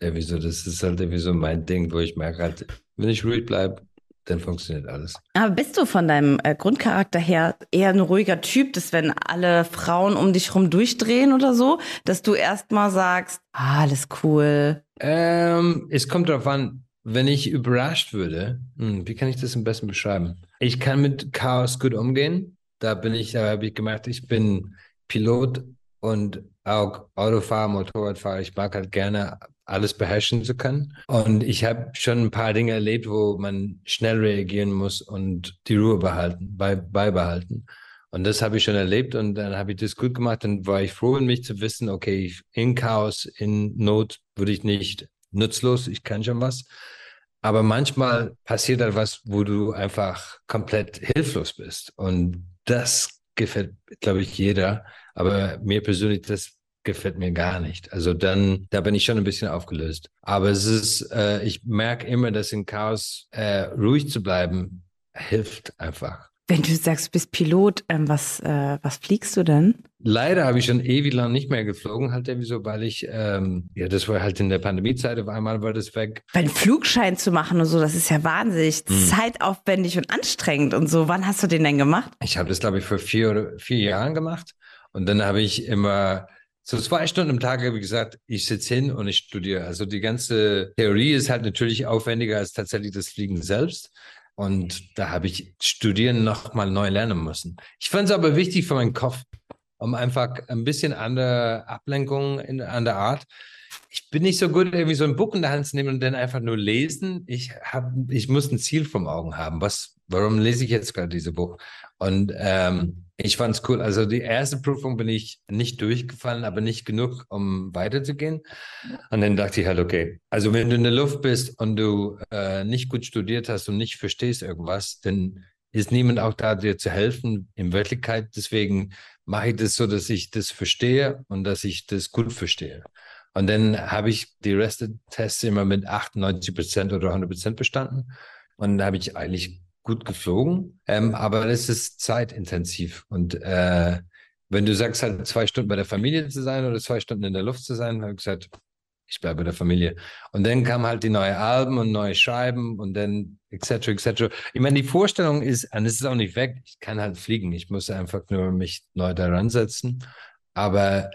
Irgendwie so, das ist halt irgendwie so mein Ding, wo ich merke halt, wenn ich ruhig bleibe, dann funktioniert alles. Aber bist du von deinem äh, Grundcharakter her eher ein ruhiger Typ, dass wenn alle Frauen um dich rum durchdrehen oder so, dass du erstmal sagst, ah, alles cool. Ähm, es kommt darauf an, wenn ich überrascht würde, hm, wie kann ich das am besten beschreiben? Ich kann mit Chaos gut umgehen. Da bin ich, da habe ich gemerkt, ich bin Pilot und auch Autofahrer, Motorradfahrer. Ich mag halt gerne alles beherrschen zu können. Und ich habe schon ein paar Dinge erlebt, wo man schnell reagieren muss und die Ruhe behalten, bei, beibehalten. Und das habe ich schon erlebt und dann habe ich das gut gemacht. Dann war ich froh in mich zu wissen, okay, in Chaos, in Not würde ich nicht nutzlos, ich kann schon was. Aber manchmal passiert etwas, wo du einfach komplett hilflos bist. Und das gefällt, glaube ich, jeder. Aber mir persönlich, das gefällt mir gar nicht. Also dann, da bin ich schon ein bisschen aufgelöst. Aber es ist, äh, ich merke immer, dass in Chaos äh, ruhig zu bleiben hilft einfach. Wenn du sagst, du bist Pilot, ähm, was, äh, was fliegst du denn? Leider habe ich schon ewig lang nicht mehr geflogen, halt irgendwie so, weil ich, ähm, ja, das war halt in der Pandemiezeit, auf einmal war das weg. Weil einen Flugschein zu machen und so, das ist ja wahnsinnig hm. zeitaufwendig und anstrengend und so. Wann hast du den denn gemacht? Ich habe das, glaube ich, vor vier oder vier Jahren gemacht. Und dann habe ich immer so zwei Stunden am Tag ich gesagt, ich sitze hin und ich studiere. Also die ganze Theorie ist halt natürlich aufwendiger als tatsächlich das Fliegen selbst. Und da habe ich Studieren nochmal neu lernen müssen. Ich fand es aber wichtig für meinen Kopf, um einfach ein bisschen andere Ablenkung in, an der Art. Ich bin nicht so gut, irgendwie so ein Buch in der Hand zu nehmen und dann einfach nur lesen. Ich, hab, ich muss ein Ziel vom Augen haben. Was, warum lese ich jetzt gerade dieses Buch? Und ähm, ich fand es cool. Also die erste Prüfung bin ich nicht durchgefallen, aber nicht genug, um weiterzugehen. Und dann dachte ich halt, okay, also wenn du in der Luft bist und du äh, nicht gut studiert hast und nicht verstehst irgendwas, dann ist niemand auch da, dir zu helfen in Wirklichkeit. Deswegen mache ich das so, dass ich das verstehe und dass ich das gut verstehe. Und dann habe ich die Rest der Tests immer mit 98 Prozent oder 100 Prozent bestanden. Und dann habe ich eigentlich gut geflogen, ähm, aber es ist zeitintensiv. Und äh, wenn du sagst, halt zwei Stunden bei der Familie zu sein oder zwei Stunden in der Luft zu sein, habe ich gesagt, ich bleibe bei der Familie. Und dann kamen halt die neuen Alben und neue Schreiben und dann etc. etc. Ich meine, die Vorstellung ist, und es ist auch nicht weg, ich kann halt fliegen, ich muss einfach nur mich neu daran setzen. Aber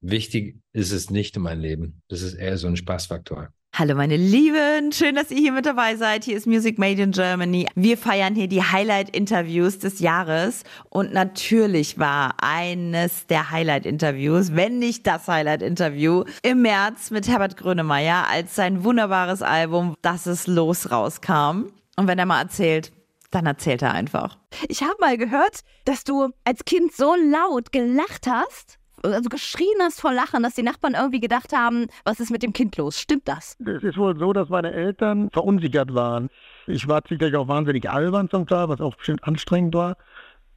wichtig ist es nicht in meinem Leben. Das ist eher so ein Spaßfaktor. Hallo meine Lieben, schön, dass ihr hier mit dabei seid. Hier ist Music Made in Germany. Wir feiern hier die Highlight-Interviews des Jahres und natürlich war eines der Highlight-Interviews, wenn nicht das Highlight-Interview, im März mit Herbert Grönemeyer, als sein wunderbares Album Das ist los rauskam. Und wenn er mal erzählt, dann erzählt er einfach. Ich habe mal gehört, dass du als Kind so laut gelacht hast, also geschrien hast vor Lachen, dass die Nachbarn irgendwie gedacht haben, was ist mit dem Kind los? Stimmt das? Es ist wohl so, dass meine Eltern verunsichert waren. Ich war sicherlich auch wahnsinnig albern zum Teil, was auch bestimmt anstrengend war.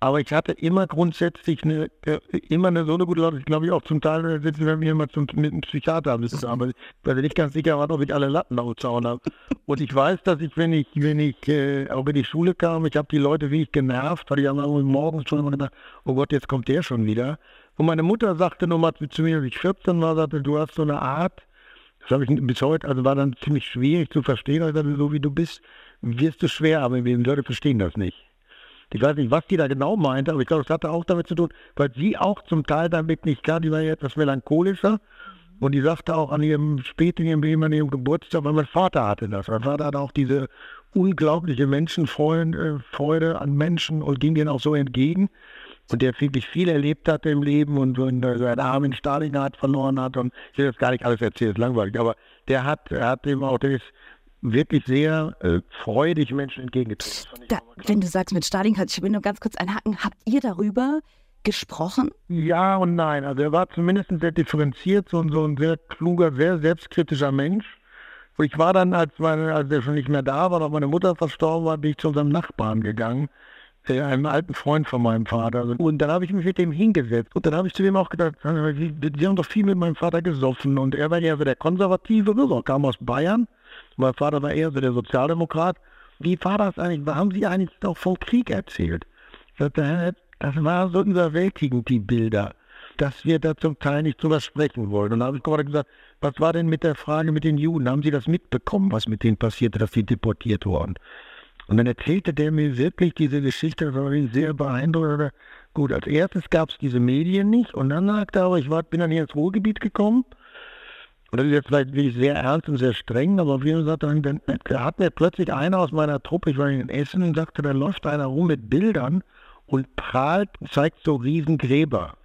Aber ich hatte immer grundsätzlich eine, äh, immer eine so eine gute Laune. Ich glaube, ich auch zum Teil sitzen wir mir zum, mit einem Psychiater müssen, aber ich bin nicht ganz sicher war, ob ich alle Latten auszauen habe. Und ich weiß, dass ich, wenn ich, wenn ich äh, auch in die Schule kam, ich habe die Leute wenig genervt, weil ich haben morgens schon immer gedacht, oh Gott, jetzt kommt der schon wieder. Und meine Mutter sagte nochmal zu mir, als ich 14 war, sagte, du hast so eine Art, das habe ich bis heute, also war dann ziemlich schwierig zu verstehen, also so wie du bist, wirst du schwer, aber die Leute verstehen das nicht. Ich weiß nicht, was die da genau meinte, aber ich glaube, das hatte auch damit zu tun, weil sie auch zum Teil damit nicht klar, die war ja etwas melancholischer. Und die sagte auch an ihrem späten an ihrem Geburtstag, weil mein Vater hatte das. Mein Vater hatte auch diese unglaubliche Menschenfreude Freude an Menschen und ging denen auch so entgegen und der wirklich viel erlebt hat im Leben und, und uh, seinen Arm in Stalingrad verloren hat und ich will das gar nicht alles erzählen, ist langweilig, aber der hat, er hat eben auch, der ist wirklich sehr äh, freudig Menschen entgegengetreten. Da, wenn du sagst mit Stalingrad, ich will nur ganz kurz einhaken, habt ihr darüber gesprochen? Ja und nein, also er war zumindest sehr differenziert, so, so ein sehr kluger, sehr selbstkritischer Mensch. Ich war dann, als, meine, als er schon nicht mehr da war, und meine Mutter verstorben war, bin ich zu unserem Nachbarn gegangen einem alten Freund von meinem Vater. Und dann habe ich mich mit dem hingesetzt. Und dann habe ich zu dem auch gedacht, die haben doch viel mit meinem Vater gesoffen. Und er war ja so der Konservative, so, kam aus Bayern. Mein Vater war eher so der Sozialdemokrat. Wie war das eigentlich? Haben Sie eigentlich doch vom Krieg erzählt? Das war so überwältigend, die Bilder, dass wir da zum Teil nicht drüber sprechen wollen. Und dann habe ich gerade gesagt, was war denn mit der Frage mit den Juden? Haben Sie das mitbekommen, was mit denen passierte, dass sie deportiert wurden? Und dann erzählte der mir wirklich diese Geschichte, das war sehr beeindruckend. Gut, als erstes gab es diese Medien nicht und dann sagte er aber, ich war, bin dann hier ins Ruhrgebiet gekommen und das ist jetzt vielleicht wirklich sehr ernst und sehr streng, aber auf jeden Fall dann, dann hat mir plötzlich einer aus meiner Truppe, ich war in Essen und sagte, da läuft einer rum mit Bildern und prahlt, zeigt so Riesengräber.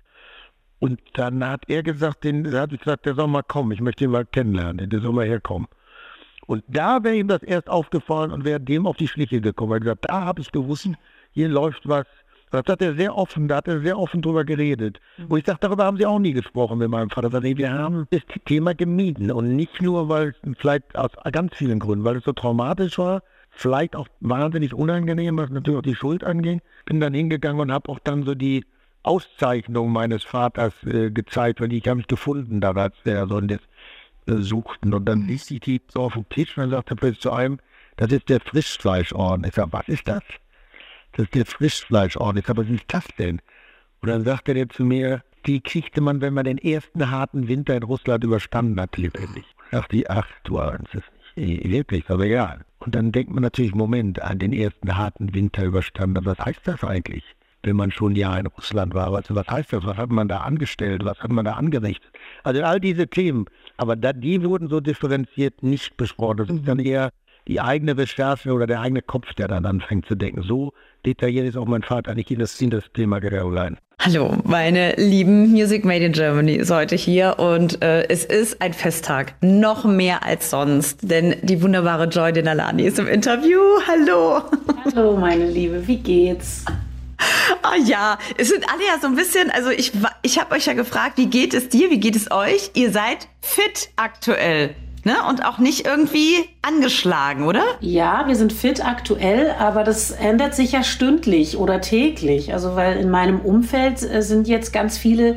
Und dann hat er gesagt, den, er hat gesagt, der soll mal kommen, ich möchte ihn mal kennenlernen, der soll mal herkommen. Und da wäre ihm das erst aufgefallen und wäre dem auf die Schliche gekommen. Er hat gesagt, da habe ich gewusst, hier läuft was, das hat er sehr offen, da hat er sehr offen drüber geredet. Mhm. Und ich sage, darüber haben sie auch nie gesprochen mit meinem Vater. Nee, wir haben das Thema gemieden. Und nicht nur, weil es vielleicht aus ganz vielen Gründen, weil es so traumatisch war, vielleicht auch wahnsinnig unangenehm, was natürlich auch die Schuld angeht. Bin dann hingegangen und habe auch dann so die Auszeichnung meines Vaters äh, gezeigt, weil ich habe mich gefunden da, als der so das äh, suchten. Und dann ließ ich die so auf dem Tisch und dann sagte er zu einem, das ist der Frischfleischorden. Ich sage, was ist das? das ist der Frischfleischorden. Ich sage, was ist das denn? Und dann sagte er zu mir, die kriegte man, wenn man den ersten harten Winter in Russland überstanden hat, lebendig. Da dachte ich, ach du ahnst es nicht. Eh, wirklich, aber egal. Und dann denkt man natürlich, Moment, an den ersten harten Winter überstanden. Was heißt das eigentlich, wenn man schon ein Jahr in Russland war? Also was heißt das? Was hat man da angestellt? Was hat man da angerichtet? Also all diese Themen. Aber da, die wurden so differenziert nicht besprochen. Das ist dann eher die eigene Recherche oder der eigene Kopf, der dann anfängt zu denken. So detailliert ist auch mein Vater nicht in das, in das Thema gegangen. Hallo, meine lieben Music Made in Germany ist heute hier und äh, es ist ein Festtag, noch mehr als sonst, denn die wunderbare Joy Denalani ist im Interview. Hallo. Hallo, meine Liebe, wie geht's? Ah ja, es sind alle ja so ein bisschen, also ich, ich habe euch ja gefragt, wie geht es dir, wie geht es euch? Ihr seid fit aktuell. Ne? Und auch nicht irgendwie angeschlagen, oder? Ja, wir sind fit aktuell, aber das ändert sich ja stündlich oder täglich. Also, weil in meinem Umfeld äh, sind jetzt ganz viele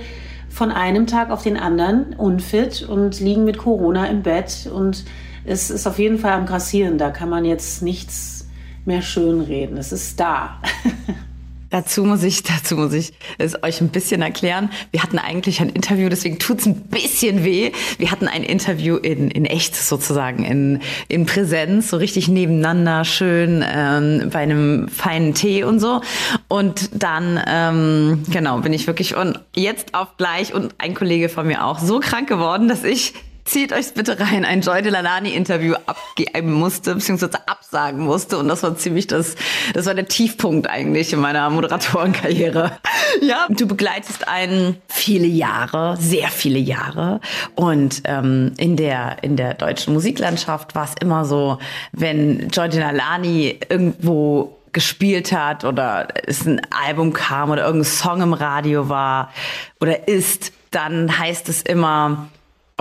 von einem Tag auf den anderen unfit und liegen mit Corona im Bett. Und es ist auf jeden Fall am Grassieren. Da kann man jetzt nichts mehr schönreden. Es ist da. Dazu muss ich, dazu muss ich es euch ein bisschen erklären. Wir hatten eigentlich ein Interview, deswegen tut's ein bisschen weh. Wir hatten ein Interview in, in echt sozusagen, in, in Präsenz, so richtig nebeneinander, schön ähm, bei einem feinen Tee und so. Und dann, ähm, genau, bin ich wirklich und jetzt auf gleich und ein Kollege von mir auch so krank geworden, dass ich zieht euch bitte rein, ein Joy Delanani-Interview abgeben musste, beziehungsweise absagen musste. Und das war ziemlich das, das war der Tiefpunkt eigentlich in meiner Moderatorenkarriere. Ja, du begleitest einen viele Jahre, sehr viele Jahre. Und ähm, in, der, in der deutschen Musiklandschaft war es immer so, wenn Joy Delanani irgendwo gespielt hat oder es ein Album kam oder irgendein Song im Radio war oder ist, dann heißt es immer,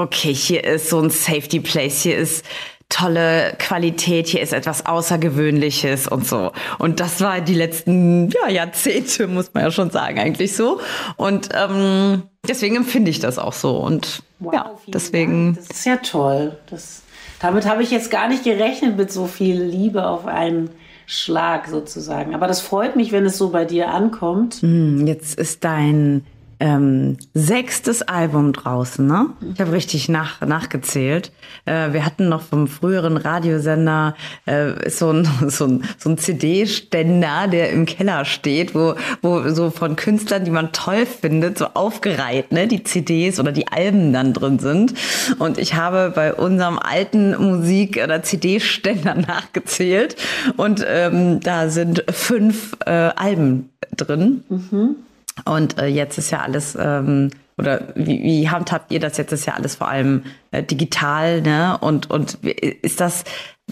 okay, hier ist so ein Safety Place, hier ist tolle Qualität, hier ist etwas Außergewöhnliches und so. Und das war die letzten ja, Jahrzehnte, muss man ja schon sagen, eigentlich so. Und ähm, deswegen empfinde ich das auch so. Und wow, ja, deswegen. Dank. Das ist ja toll. Das, damit habe ich jetzt gar nicht gerechnet mit so viel Liebe auf einen Schlag sozusagen. Aber das freut mich, wenn es so bei dir ankommt. Hm, jetzt ist dein ähm, sechstes Album draußen, ne? Ich habe richtig nach, nachgezählt. Äh, wir hatten noch vom früheren Radiosender äh, so ein, so ein, so ein CD-Ständer, der im Keller steht, wo, wo so von Künstlern, die man toll findet, so aufgereiht, ne, die CDs oder die Alben dann drin sind. Und ich habe bei unserem alten Musik- oder CD-Ständer nachgezählt und ähm, da sind fünf äh, Alben drin. Mhm. Und äh, jetzt ist ja alles, ähm, oder wie, wie handhabt ihr das jetzt? Ist ja alles vor allem äh, digital, ne? Und, und ist das,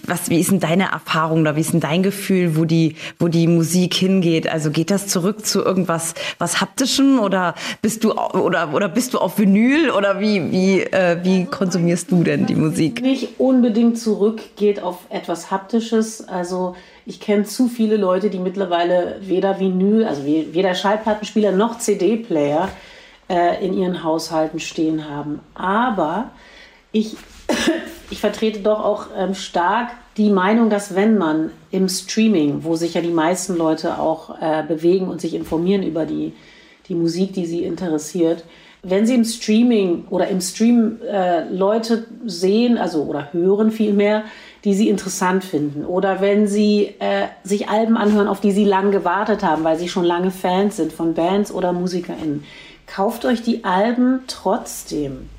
was, wie ist denn deine Erfahrung oder wie ist denn dein Gefühl, wo die, wo die Musik hingeht? Also geht das zurück zu irgendwas, was haptischem oder bist du, oder, oder bist du auf Vinyl oder wie, wie, äh, wie konsumierst du denn die Musik? Nicht unbedingt zurück geht auf etwas haptisches. Also, ich kenne zu viele Leute, die mittlerweile weder Vinyl, also weder Schallplattenspieler noch CD-Player äh, in ihren Haushalten stehen haben. Aber ich, ich vertrete doch auch ähm, stark die Meinung, dass wenn man im Streaming, wo sich ja die meisten Leute auch äh, bewegen und sich informieren über die, die Musik, die sie interessiert, wenn Sie im Streaming oder im Stream äh, Leute sehen, also oder hören vielmehr, die Sie interessant finden, oder wenn Sie äh, sich Alben anhören, auf die Sie lange gewartet haben, weil Sie schon lange Fans sind von Bands oder MusikerInnen, kauft euch die Alben trotzdem.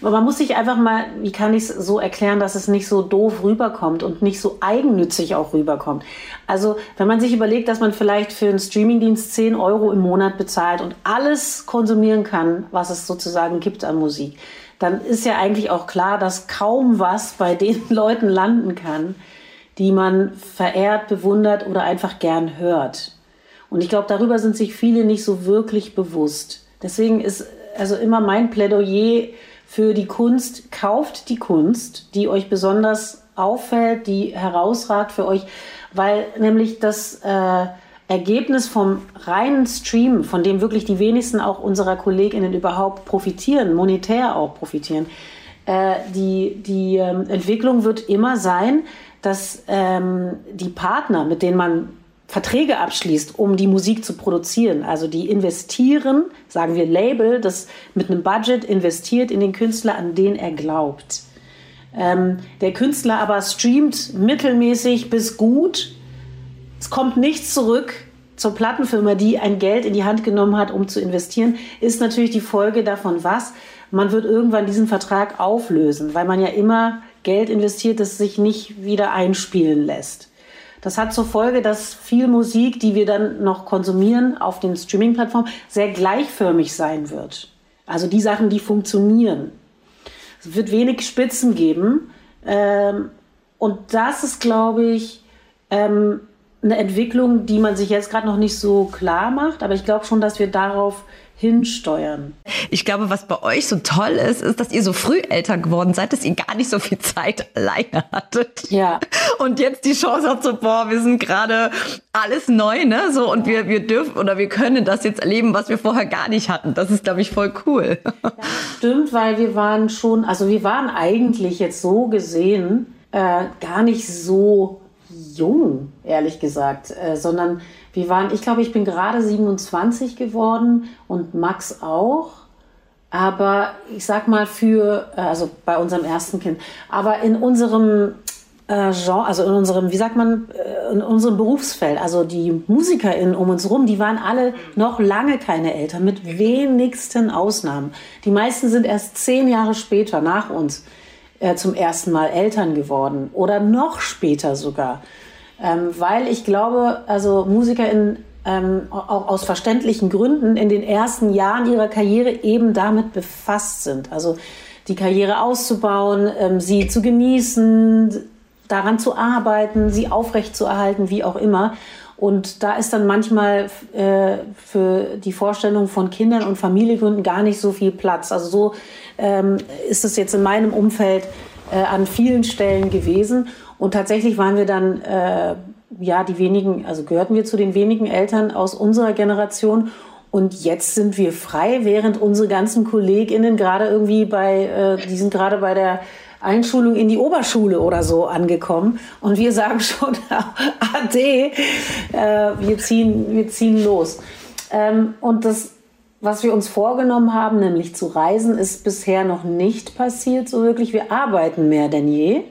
man muss sich einfach mal, wie kann ich es so erklären, dass es nicht so doof rüberkommt und nicht so eigennützig auch rüberkommt. Also wenn man sich überlegt, dass man vielleicht für einen Streamingdienst 10 Euro im Monat bezahlt und alles konsumieren kann, was es sozusagen gibt an Musik, dann ist ja eigentlich auch klar, dass kaum was bei den Leuten landen kann, die man verehrt, bewundert oder einfach gern hört. Und ich glaube, darüber sind sich viele nicht so wirklich bewusst. Deswegen ist also immer mein Plädoyer für die Kunst, kauft die Kunst, die euch besonders auffällt, die herausragt für euch, weil nämlich das äh, Ergebnis vom reinen Stream, von dem wirklich die wenigsten auch unserer KollegInnen überhaupt profitieren, monetär auch profitieren, äh, die, die ähm, Entwicklung wird immer sein, dass ähm, die Partner, mit denen man Verträge abschließt, um die Musik zu produzieren. Also die investieren, sagen wir Label, das mit einem Budget investiert in den Künstler, an den er glaubt. Ähm, der Künstler aber streamt mittelmäßig bis gut. Es kommt nichts zurück zur Plattenfirma, die ein Geld in die Hand genommen hat, um zu investieren, ist natürlich die Folge davon was? Man wird irgendwann diesen Vertrag auflösen, weil man ja immer Geld investiert, das sich nicht wieder einspielen lässt. Das hat zur Folge, dass viel Musik, die wir dann noch konsumieren auf den Streaming-Plattformen, sehr gleichförmig sein wird. Also die Sachen, die funktionieren. Es wird wenig Spitzen geben. Ähm, und das ist, glaube ich, ähm, eine Entwicklung, die man sich jetzt gerade noch nicht so klar macht. Aber ich glaube schon, dass wir darauf hinsteuern. Ich glaube, was bei euch so toll ist, ist, dass ihr so früh Eltern geworden seid, dass ihr gar nicht so viel Zeit alleine hattet. Ja. Und jetzt die Chance habt, so, boah, wir sind gerade alles neu, ne? So, und wir, wir dürfen oder wir können das jetzt erleben, was wir vorher gar nicht hatten. Das ist, glaube ich, voll cool. Ja, stimmt, weil wir waren schon, also wir waren eigentlich jetzt so gesehen äh, gar nicht so jung, ehrlich gesagt, äh, sondern wir waren, ich glaube, ich bin gerade 27 geworden und Max auch. Aber ich sag mal für, äh, also bei unserem ersten Kind, aber in unserem äh, Genre, also in unserem, wie sagt man, äh, in unserem Berufsfeld, also die MusikerInnen um uns rum, die waren alle noch lange keine Eltern, mit wenigsten Ausnahmen. Die meisten sind erst zehn Jahre später nach uns äh, zum ersten Mal Eltern geworden oder noch später sogar. Ähm, weil ich glaube, also MusikerInnen ähm, auch aus verständlichen Gründen in den ersten Jahren ihrer Karriere eben damit befasst sind. Also die Karriere auszubauen, ähm, sie zu genießen, daran zu arbeiten, sie aufrechtzuerhalten, wie auch immer. Und da ist dann manchmal äh, für die Vorstellung von Kindern und Familiengründen gar nicht so viel Platz. Also so ähm, ist es jetzt in meinem Umfeld äh, an vielen Stellen gewesen. Und tatsächlich waren wir dann, äh, ja, die wenigen, also gehörten wir zu den wenigen Eltern aus unserer Generation. Und jetzt sind wir frei, während unsere ganzen KollegInnen gerade irgendwie bei, äh, die sind gerade bei der Einschulung in die Oberschule oder so angekommen. Und wir sagen schon, ade, äh, wir, ziehen, wir ziehen los. Ähm, und das, was wir uns vorgenommen haben, nämlich zu reisen, ist bisher noch nicht passiert so wirklich. Wir arbeiten mehr denn je.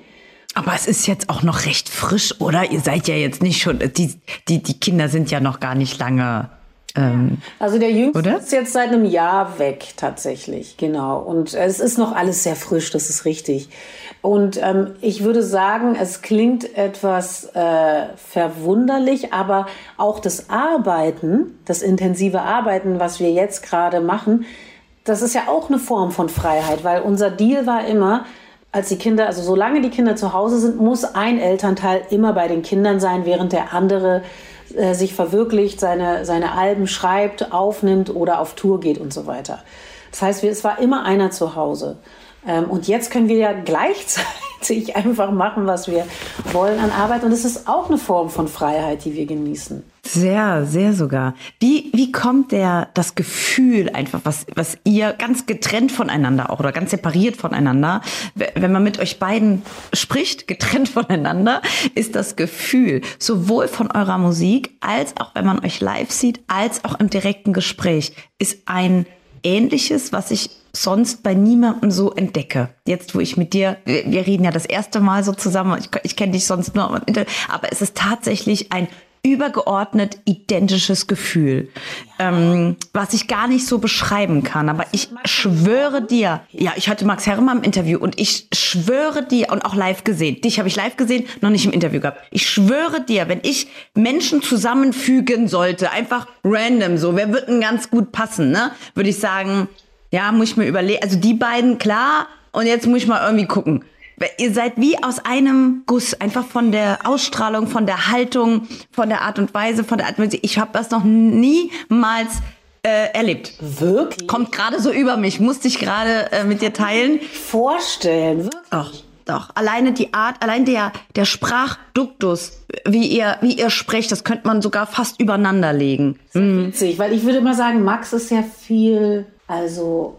Aber es ist jetzt auch noch recht frisch, oder? Ihr seid ja jetzt nicht schon, die, die, die Kinder sind ja noch gar nicht lange. Ähm, also der Jüngste oder? ist jetzt seit einem Jahr weg tatsächlich, genau. Und es ist noch alles sehr frisch, das ist richtig. Und ähm, ich würde sagen, es klingt etwas äh, verwunderlich, aber auch das Arbeiten, das intensive Arbeiten, was wir jetzt gerade machen, das ist ja auch eine Form von Freiheit, weil unser Deal war immer, als die Kinder, also solange die Kinder zu Hause sind, muss ein Elternteil immer bei den Kindern sein, während der andere äh, sich verwirklicht, seine, seine Alben schreibt, aufnimmt oder auf Tour geht und so weiter. Das heißt, es war immer einer zu Hause. Ähm, und jetzt können wir ja gleichzeitig einfach machen, was wir wollen an Arbeit. Und es ist auch eine Form von Freiheit, die wir genießen. Sehr, sehr sogar. Wie, wie kommt der, das Gefühl einfach, was, was ihr ganz getrennt voneinander auch oder ganz separiert voneinander, wenn man mit euch beiden spricht, getrennt voneinander, ist das Gefühl sowohl von eurer Musik als auch wenn man euch live sieht, als auch im direkten Gespräch, ist ein ähnliches, was ich sonst bei niemandem so entdecke. Jetzt, wo ich mit dir, wir, wir reden ja das erste Mal so zusammen, ich, ich kenne dich sonst nur, aber es ist tatsächlich ein übergeordnet identisches Gefühl, ähm, was ich gar nicht so beschreiben kann. Aber ich schwöre dir, ja, ich hatte Max Herrmann im Interview und ich schwöre dir und auch live gesehen. Dich habe ich live gesehen, noch nicht im Interview gehabt. Ich schwöre dir, wenn ich Menschen zusammenfügen sollte, einfach random so, wer wird denn ganz gut passen, ne? Würde ich sagen, ja, muss ich mir überlegen. Also die beiden, klar. Und jetzt muss ich mal irgendwie gucken. Ihr seid wie aus einem Guss, einfach von der Ausstrahlung, von der Haltung, von der Art und Weise, von der Art und Weise. Ich habe das noch niemals äh, erlebt. Wirklich? Kommt gerade so über mich, musste ich gerade äh, mit dir teilen. Vorstellen, wirklich? Doch, doch. Alleine die Art, allein der, der Sprachduktus, wie ihr, wie ihr sprecht, das könnte man sogar fast übereinander legen. Mhm. Witzig, weil ich würde mal sagen, Max ist ja viel, also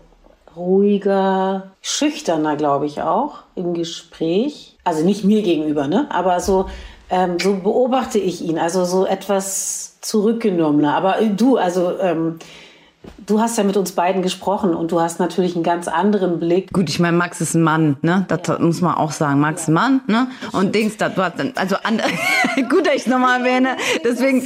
ruhiger, schüchterner, glaube ich auch im Gespräch. Also nicht mir gegenüber, ne? Aber so, ähm, so beobachte ich ihn. Also so etwas zurückgenommener. Aber äh, du, also ähm, du hast ja mit uns beiden gesprochen und du hast natürlich einen ganz anderen Blick. Gut, ich meine, Max ist ein Mann, ne? Das ja. muss man auch sagen. Max ist ein Mann, ne? Und Dings, das war dann, also an, gut, dass ich es nochmal erwähne. Deswegen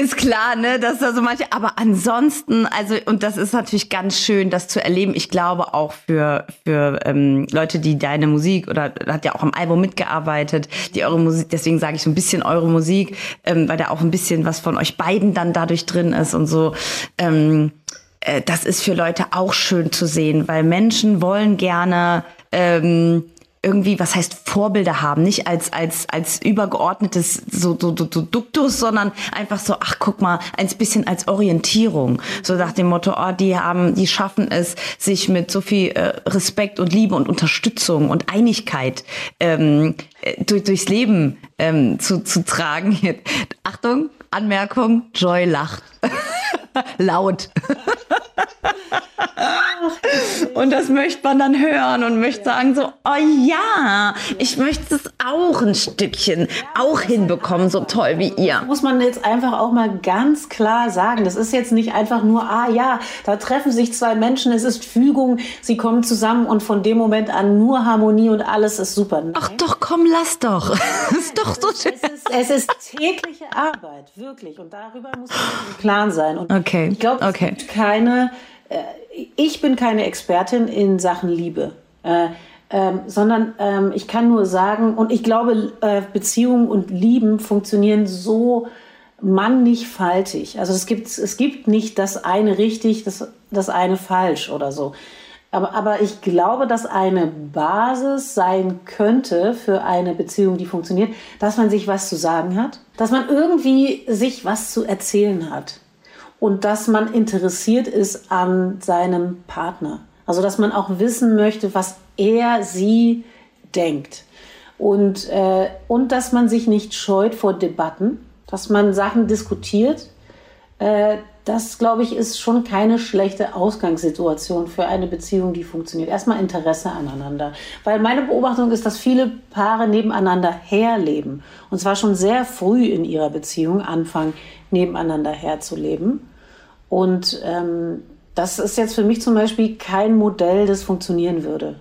ist klar, ne, dass da so manche, aber ansonsten, also, und das ist natürlich ganz schön, das zu erleben. Ich glaube auch für, für ähm, Leute, die deine Musik oder hat ja auch am Album mitgearbeitet, die eure Musik, deswegen sage ich so ein bisschen eure Musik, ähm, weil da auch ein bisschen was von euch beiden dann dadurch drin ist und so ähm, äh, das ist für Leute auch schön zu sehen, weil Menschen wollen gerne ähm, irgendwie, was heißt Vorbilder haben, nicht als als als übergeordnetes so, so, so, so Duktus, sondern einfach so, ach guck mal, ein bisschen als Orientierung, so nach dem Motto, oh, die haben, die schaffen es, sich mit so viel äh, Respekt und Liebe und Unterstützung und Einigkeit ähm, äh, durch, durchs Leben ähm, zu, zu tragen. Achtung, Anmerkung, Joy lacht. Laut. Und das möchte man dann hören und möchte sagen so, oh ja, ich möchte es auch ein Stückchen auch hinbekommen, so toll wie ihr. Muss man jetzt einfach auch mal ganz klar sagen. Das ist jetzt nicht einfach nur, ah ja, da treffen sich zwei Menschen, es ist Fügung, sie kommen zusammen und von dem Moment an nur Harmonie und alles ist super. Nein. Ach doch, komm, lass doch. ist doch so schön. Es ist, es ist tägliche Arbeit, wirklich. Und darüber muss man im Klaren sein. Und okay. Ich glaube, okay. es gibt keine, äh, ich bin keine Expertin in Sachen Liebe. Äh, ähm, sondern ähm, ich kann nur sagen, und ich glaube, äh, Beziehungen und Lieben funktionieren so mannigfaltig. Also es gibt, es gibt nicht das eine richtig, das, das eine falsch oder so. Aber, aber ich glaube, dass eine Basis sein könnte für eine Beziehung, die funktioniert, dass man sich was zu sagen hat, dass man irgendwie sich was zu erzählen hat und dass man interessiert ist an seinem Partner. Also dass man auch wissen möchte, was er, sie denkt. Und, äh, und dass man sich nicht scheut vor Debatten, dass man Sachen diskutiert. Äh, das, glaube ich, ist schon keine schlechte Ausgangssituation für eine Beziehung, die funktioniert. Erstmal Interesse aneinander. Weil meine Beobachtung ist, dass viele Paare nebeneinander herleben. Und zwar schon sehr früh in ihrer Beziehung anfangen, nebeneinander herzuleben. Und ähm, das ist jetzt für mich zum Beispiel kein Modell, das funktionieren würde.